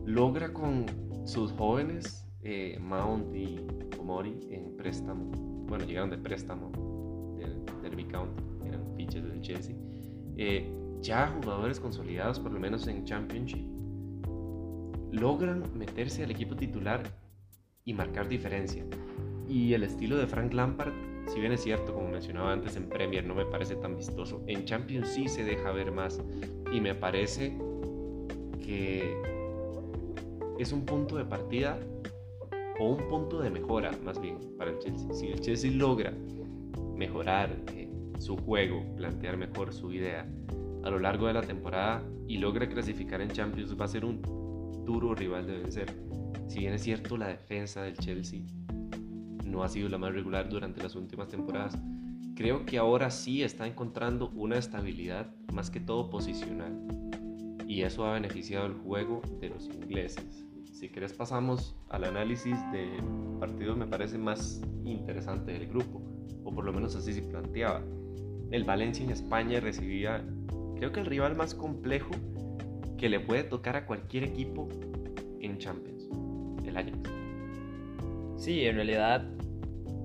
logra con sus jóvenes, eh, Mount y Omori, en préstamo, bueno, llegaron de préstamo del Derby County, eran fichas del Chelsea, ya jugadores consolidados por lo menos en Championship, logran meterse al equipo titular y marcar diferencia. Y el estilo de Frank Lampard, si bien es cierto, como mencionaba antes, en Premier no me parece tan vistoso, en Champions sí se deja ver más. Y me parece que es un punto de partida o un punto de mejora más bien para el Chelsea. Si el Chelsea logra mejorar eh, su juego, plantear mejor su idea a lo largo de la temporada y logra clasificar en Champions, va a ser un duro rival de vencer. Si bien es cierto, la defensa del Chelsea no ha sido la más regular durante las últimas temporadas, creo que ahora sí está encontrando una estabilidad más que todo posicional. Y eso ha beneficiado el juego de los ingleses. Si querés pasamos al análisis de partidos me parece más interesante del grupo, o por lo menos así se planteaba. El Valencia en España recibía, creo que el rival más complejo que le puede tocar a cualquier equipo en Champions, el Ajax. Sí, en realidad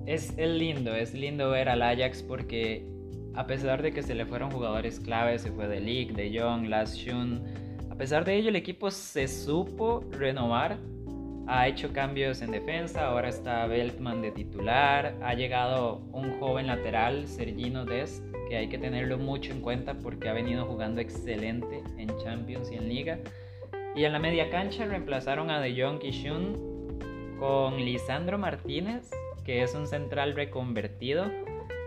es, lindo, es lindo ver al Ajax porque a pesar de que se le fueron jugadores claves, se fue de Ligt, de Jong, Last Shun, a pesar de ello el equipo se supo renovar, ha hecho cambios en defensa, ahora está Beltman de titular, ha llegado un joven lateral, Sergino Dest, que hay que tenerlo mucho en cuenta porque ha venido jugando excelente en Champions y en Liga. Y en la media cancha reemplazaron a De Jong y Shun con Lisandro Martínez, que es un central reconvertido,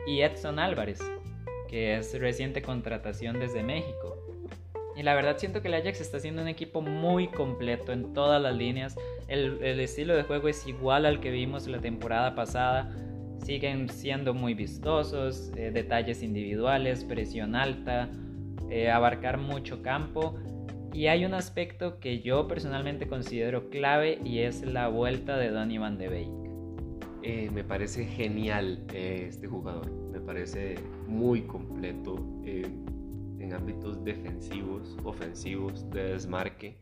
y Edson Álvarez, que es reciente contratación desde México. Y la verdad siento que el Ajax está siendo un equipo muy completo en todas las líneas. El, estilo de juego es igual al que vimos la temporada pasada siguen siendo muy vistosos, eh, detalles individuales, presión alta, eh, abarcar mucho campo. Y hay un aspecto que yo personalmente considero clave y es la vuelta de Donny Van de Beek. Eh, me parece genial este jugador, me parece muy completo en ámbitos defensivos, ofensivos, de desmarque,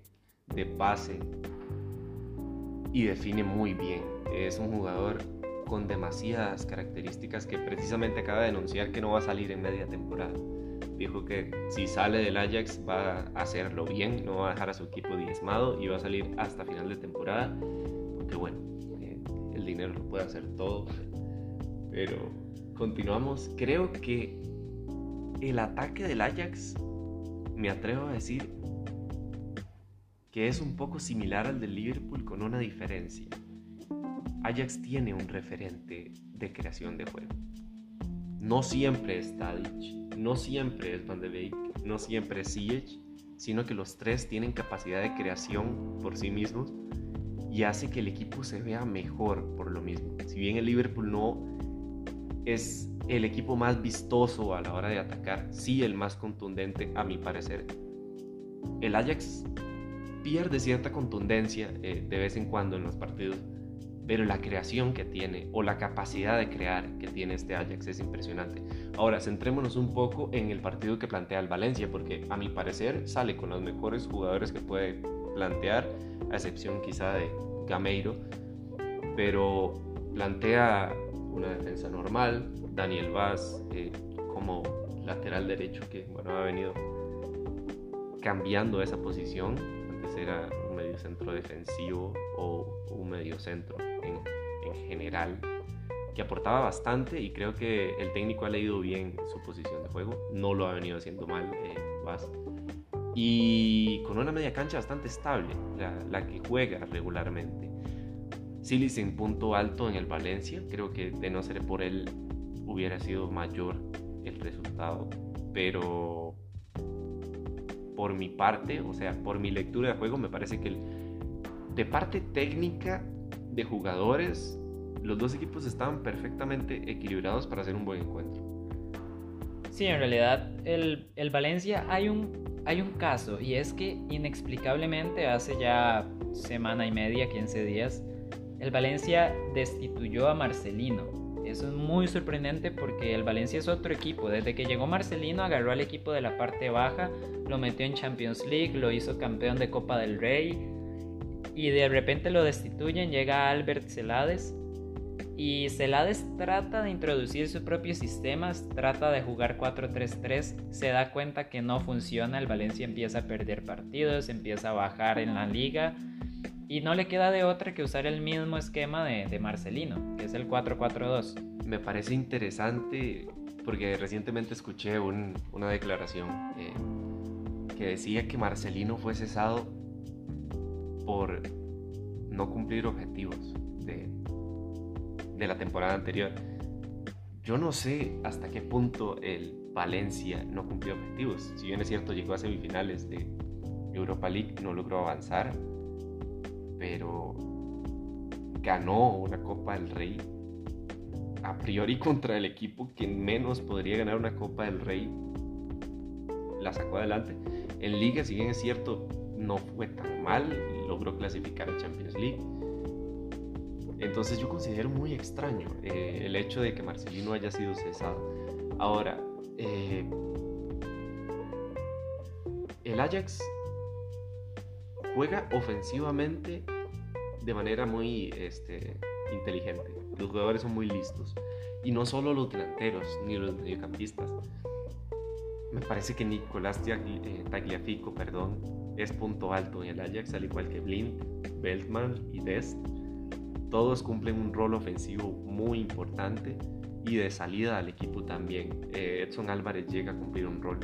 de pase y define muy bien. Es un jugador con demasiadas características que precisamente acaba de anunciar que no va a salir en media temporada. Dijo que si sale del Ajax va a hacerlo bien, no va a dejar a su equipo diezmado y va a salir hasta final de temporada. Porque bueno, eh, el dinero lo puede hacer todo. Pero continuamos. Creo que el ataque del Ajax, me atrevo a decir, que es un poco similar al del Liverpool con una diferencia Ajax tiene un referente de creación de juego. No siempre es Tadic, no siempre es Van de Beek, no siempre es Ziyech, sino que los tres tienen capacidad de creación por sí mismos y hace que el equipo se vea mejor por lo mismo. Si bien el Liverpool no es el equipo más vistoso a la hora de atacar, sí el más contundente a mi parecer. El Ajax pierde cierta contundencia eh, de vez en cuando en los partidos, pero la creación que tiene o la capacidad de crear que tiene este Ajax es impresionante. Ahora, centrémonos un poco en el partido que plantea el Valencia, porque a mi parecer sale con los mejores jugadores que puede plantear, a excepción quizá de Gameiro, pero plantea una defensa normal, Daniel Vaz eh, como lateral derecho que bueno, ha venido cambiando esa posición, antes era un medio centro defensivo o un medio centro en, general, que aportaba bastante y creo que el técnico ha leído bien su posición de juego, no lo ha venido haciendo mal eh, y con una media cancha bastante estable, la, que juega regularmente. Silis en punto alto en el Valencia, creo que de no ser por él hubiera sido mayor el resultado, pero por mi parte, o sea, por mi lectura de juego, me parece que de parte técnica de jugadores, los dos equipos estaban perfectamente equilibrados para hacer un buen encuentro. Sí, en realidad el, el Valencia hay un, hay un caso y es que inexplicablemente hace ya semana y media, 15 días, el Valencia destituyó a Marcelino eso es muy sorprendente porque el Valencia es otro equipo. Desde que llegó Marcelino agarró al equipo de la parte baja, lo metió en Champions League, lo hizo campeón de Copa del Rey y de repente lo destituyen, llega Albert Celades y Celades trata de introducir su propio sistema, trata de jugar 4-3-3, se da cuenta que no funciona, el Valencia empieza a perder partidos, empieza a bajar en la liga y no le queda de otra que usar el mismo esquema de, Marcelino, que es el 4-4-2. Me parece interesante porque recientemente escuché una declaración eh, que decía que Marcelino fue cesado por no cumplir objetivos de, de la temporada anterior. Yo no sé hasta qué punto el Valencia no cumplió objetivos. Si bien es cierto, llegó a semifinales de Europa League, no logró avanzar pero ganó una Copa del Rey a priori contra el equipo que menos podría ganar una Copa del Rey. La sacó adelante. En Liga, si bien es cierto, no fue tan mal, logró clasificar a Champions League. Entonces yo considero muy extraño eh, el hecho de que Marcelino haya sido cesado. Ahora, eh, el Ajax juega ofensivamente de manera muy este, inteligente. Los jugadores son muy listos. Y no solo los delanteros ni los mediocampistas. Me parece que Nicolás eh, Tagliafico perdón, es punto alto en el Ajax, al igual que Blind, Beltman y Dest. Todos cumplen un rol ofensivo muy importante y de salida al equipo también. Eh, Edson Álvarez llega a cumplir un rol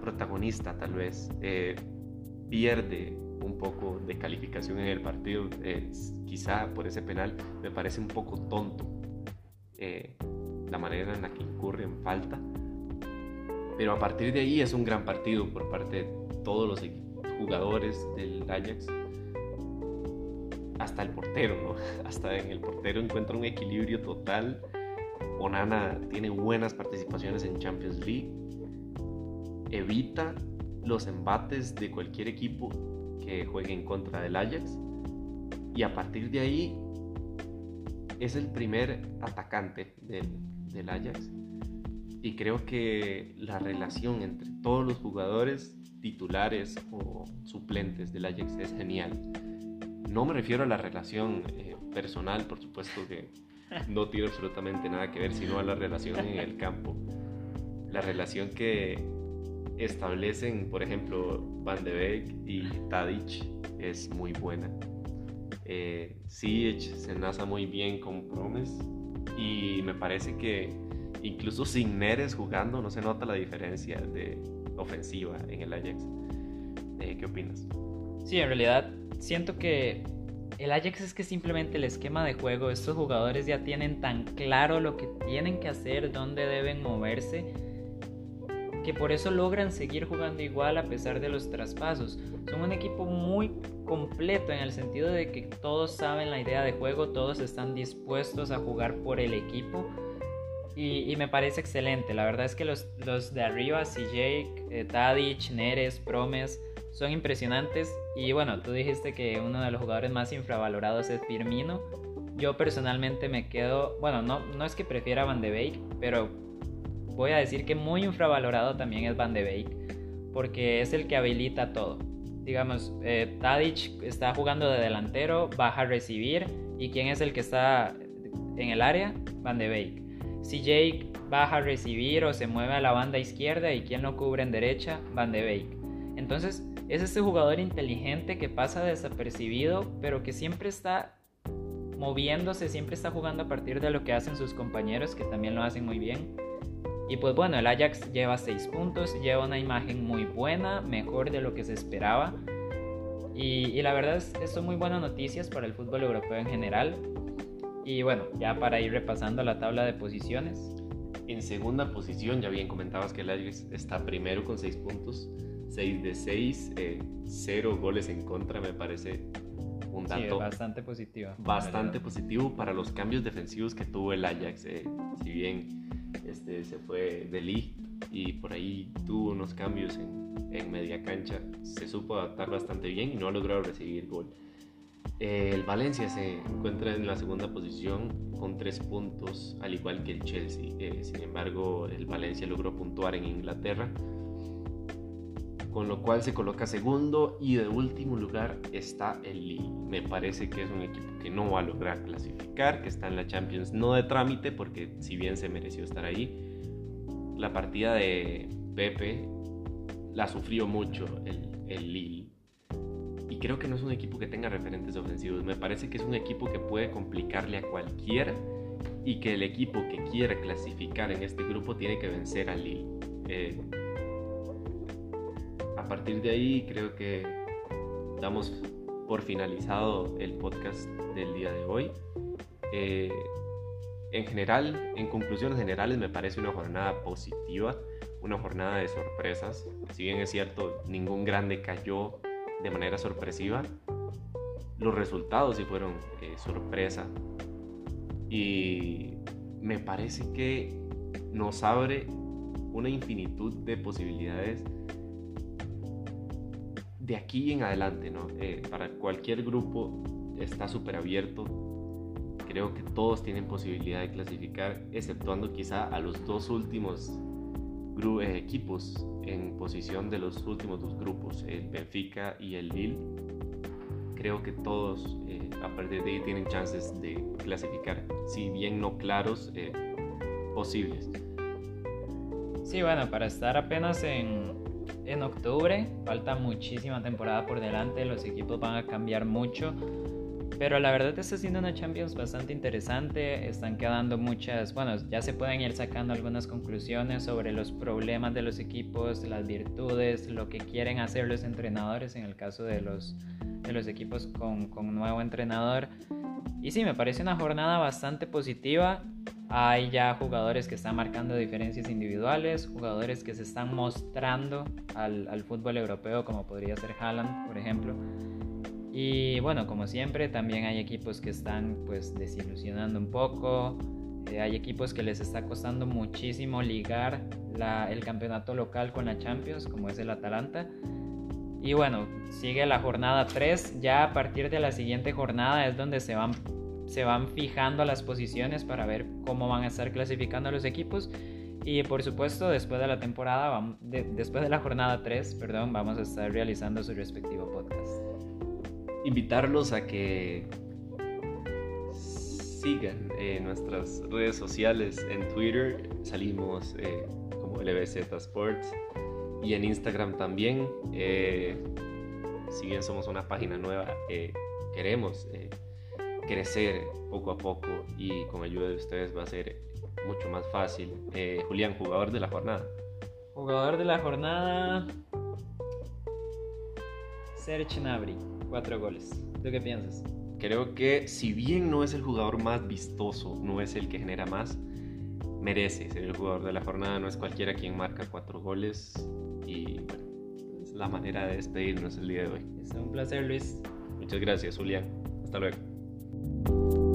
protagonista tal vez. Eh, pierde un poco de calificación en el partido, quizá por ese penal, me parece un poco tonto eh, la manera en la que incurre en falta. Pero a partir de ahí es un gran partido por parte de todos los jugadores del Ajax. Hasta el portero, ¿no? Hasta en el portero encuentra un equilibrio total. Onana tiene buenas participaciones en Champions League. Evita los embates de cualquier equipo que juegue en contra del Ajax. Y a partir de ahí es el primer atacante del, del Ajax. Y creo que la relación entre todos los jugadores titulares o suplentes del Ajax es genial. No me refiero a la relación eh, personal, por supuesto que no tiene absolutamente nada que ver, sino a la relación en el campo. La relación que establecen, por ejemplo, Van de Beek y Tadic es muy buena. Eh, se enlaza muy bien con Promes y me parece que incluso sin Neres jugando no se nota la diferencia de ofensiva en el Ajax. Eh, ¿Qué opinas? Sí, en realidad siento que el Ajax es que simplemente el esquema de juego, estos jugadores ya tienen tan claro lo que tienen que hacer, dónde deben moverse que por eso logran seguir jugando igual a pesar de los traspasos. Son un equipo muy completo en el sentido de que todos saben la idea de juego, todos están dispuestos a jugar por el equipo y, me parece excelente. La verdad es que los, los de arriba, CJ, eh, Tadic, Neres, Promes, son impresionantes y bueno, tú dijiste que uno de los jugadores más infravalorados es Firmino. Yo personalmente me quedo, bueno, no, no es que prefiera Van de Beek, pero voy a decir que muy infravalorado también es Van de Beek, porque es el que habilita todo. Digamos, eh, Tadic está jugando de delantero, baja a recibir, y quién es el que está en el área? Van de Beek. Si Jake baja a recibir o se mueve a la banda izquierda y quién lo cubre en derecha, Van de Beek. Entonces, es este jugador inteligente que pasa desapercibido, pero que siempre está moviéndose, siempre está jugando a partir de lo que hacen sus compañeros, que también lo hacen muy bien. Y pues bueno, el Ajax lleva 6 puntos, lleva una imagen muy buena, mejor de lo que se esperaba. Y, la verdad es, son muy buenas noticias para el fútbol europeo en general. Y bueno, ya para ir repasando la tabla de posiciones. En segunda posición, ya bien comentabas que el Ajax está primero con 6 puntos, 6 de 6, 0 eh, goles en contra, me parece un dato bastante positivo. Bastante positivo para los cambios defensivos que tuvo el Ajax. Eh, si bien este, se fue de Lee y por ahí tuvo unos cambios en, en media cancha, se supo adaptar bastante bien y no ha logrado recibir gol. Eh, el Valencia se encuentra en la segunda posición con tres puntos, al igual que el Chelsea. Eh, sin embargo, el Valencia logró puntuar en Inglaterra, con lo cual se coloca segundo y de último lugar está el Lille. Me parece que es un equipo que no va a lograr clasificar, que está en la Champions no de trámite, porque si bien se mereció estar ahí, la partida de Pepe la sufrió mucho el, el Lille creo que no es un equipo que tenga referentes ofensivos. Me parece que es un equipo que puede complicarle a cualquiera y que el equipo que quiera clasificar en este grupo tiene que vencer al Lille. Eh, a partir de ahí creo que damos por finalizado el podcast del día de hoy. Eh, en general, en conclusiones generales, me parece una jornada positiva, una jornada de sorpresas. Si bien es cierto, ningún grande cayó de manera sorpresiva. Los resultados sí fueron eh, sorpresa. Y me parece que nos abre una infinitud de posibilidades de aquí en adelante, ¿no? Eh, para cualquier grupo está súper abierto. Creo que todos tienen posibilidad de clasificar, exceptuando quizá a los dos últimos eh, equipos en posición de los últimos dos grupos, el Benfica y el Lille. Creo que todos eh, a partir de ahí tienen chances de clasificar, si bien no claros, eh, posibles. Sí, bueno, para estar apenas en, en octubre, falta muchísima temporada por delante, los equipos van a cambiar mucho pero la verdad está siendo una Champions bastante interesante. Están quedando muchas, bueno, ya se pueden ir sacando algunas conclusiones sobre los problemas de los equipos, las virtudes, lo que quieren hacer los entrenadores en el caso de los, de los equipos con, con nuevo entrenador. Y sí, me parece una jornada bastante positiva. Hay ya jugadores que están marcando diferencias individuales, jugadores que se están mostrando al, al fútbol europeo, como podría ser Haaland, por ejemplo. Y bueno, como siempre, también hay equipos que están pues desilusionando un poco. Eh, hay equipos que les está costando muchísimo ligar el campeonato local con la Champions, como es el Atalanta. Y bueno, sigue la jornada 3. Ya a partir de la siguiente jornada es donde se van, se van fijando las posiciones para ver cómo van a estar clasificando los equipos. Y por supuesto, después de la temporada, después de la jornada 3, perdón, vamos a estar realizando su respectivo podcast invitarlos a que sigan eh, nuestras redes sociales. En Twitter salimos eh, como LBZ Sports y en Instagram también. Eh, si bien somos una página nueva, queremos crecer poco a poco y con ayuda de ustedes va a ser mucho más fácil. Julián, jugador de la jornada. Jugador de la jornada. Serge Nabri cuatro goles. ¿Tú qué piensas? Creo que si bien no es el jugador más vistoso, no es el que genera más, merece ser el jugador de la jornada. No es cualquiera quien marca cuatro goles. Y bueno, es la manera de despedirnos el día de hoy. Es un placer, Luis. Muchas gracias, Julián. Hasta luego. you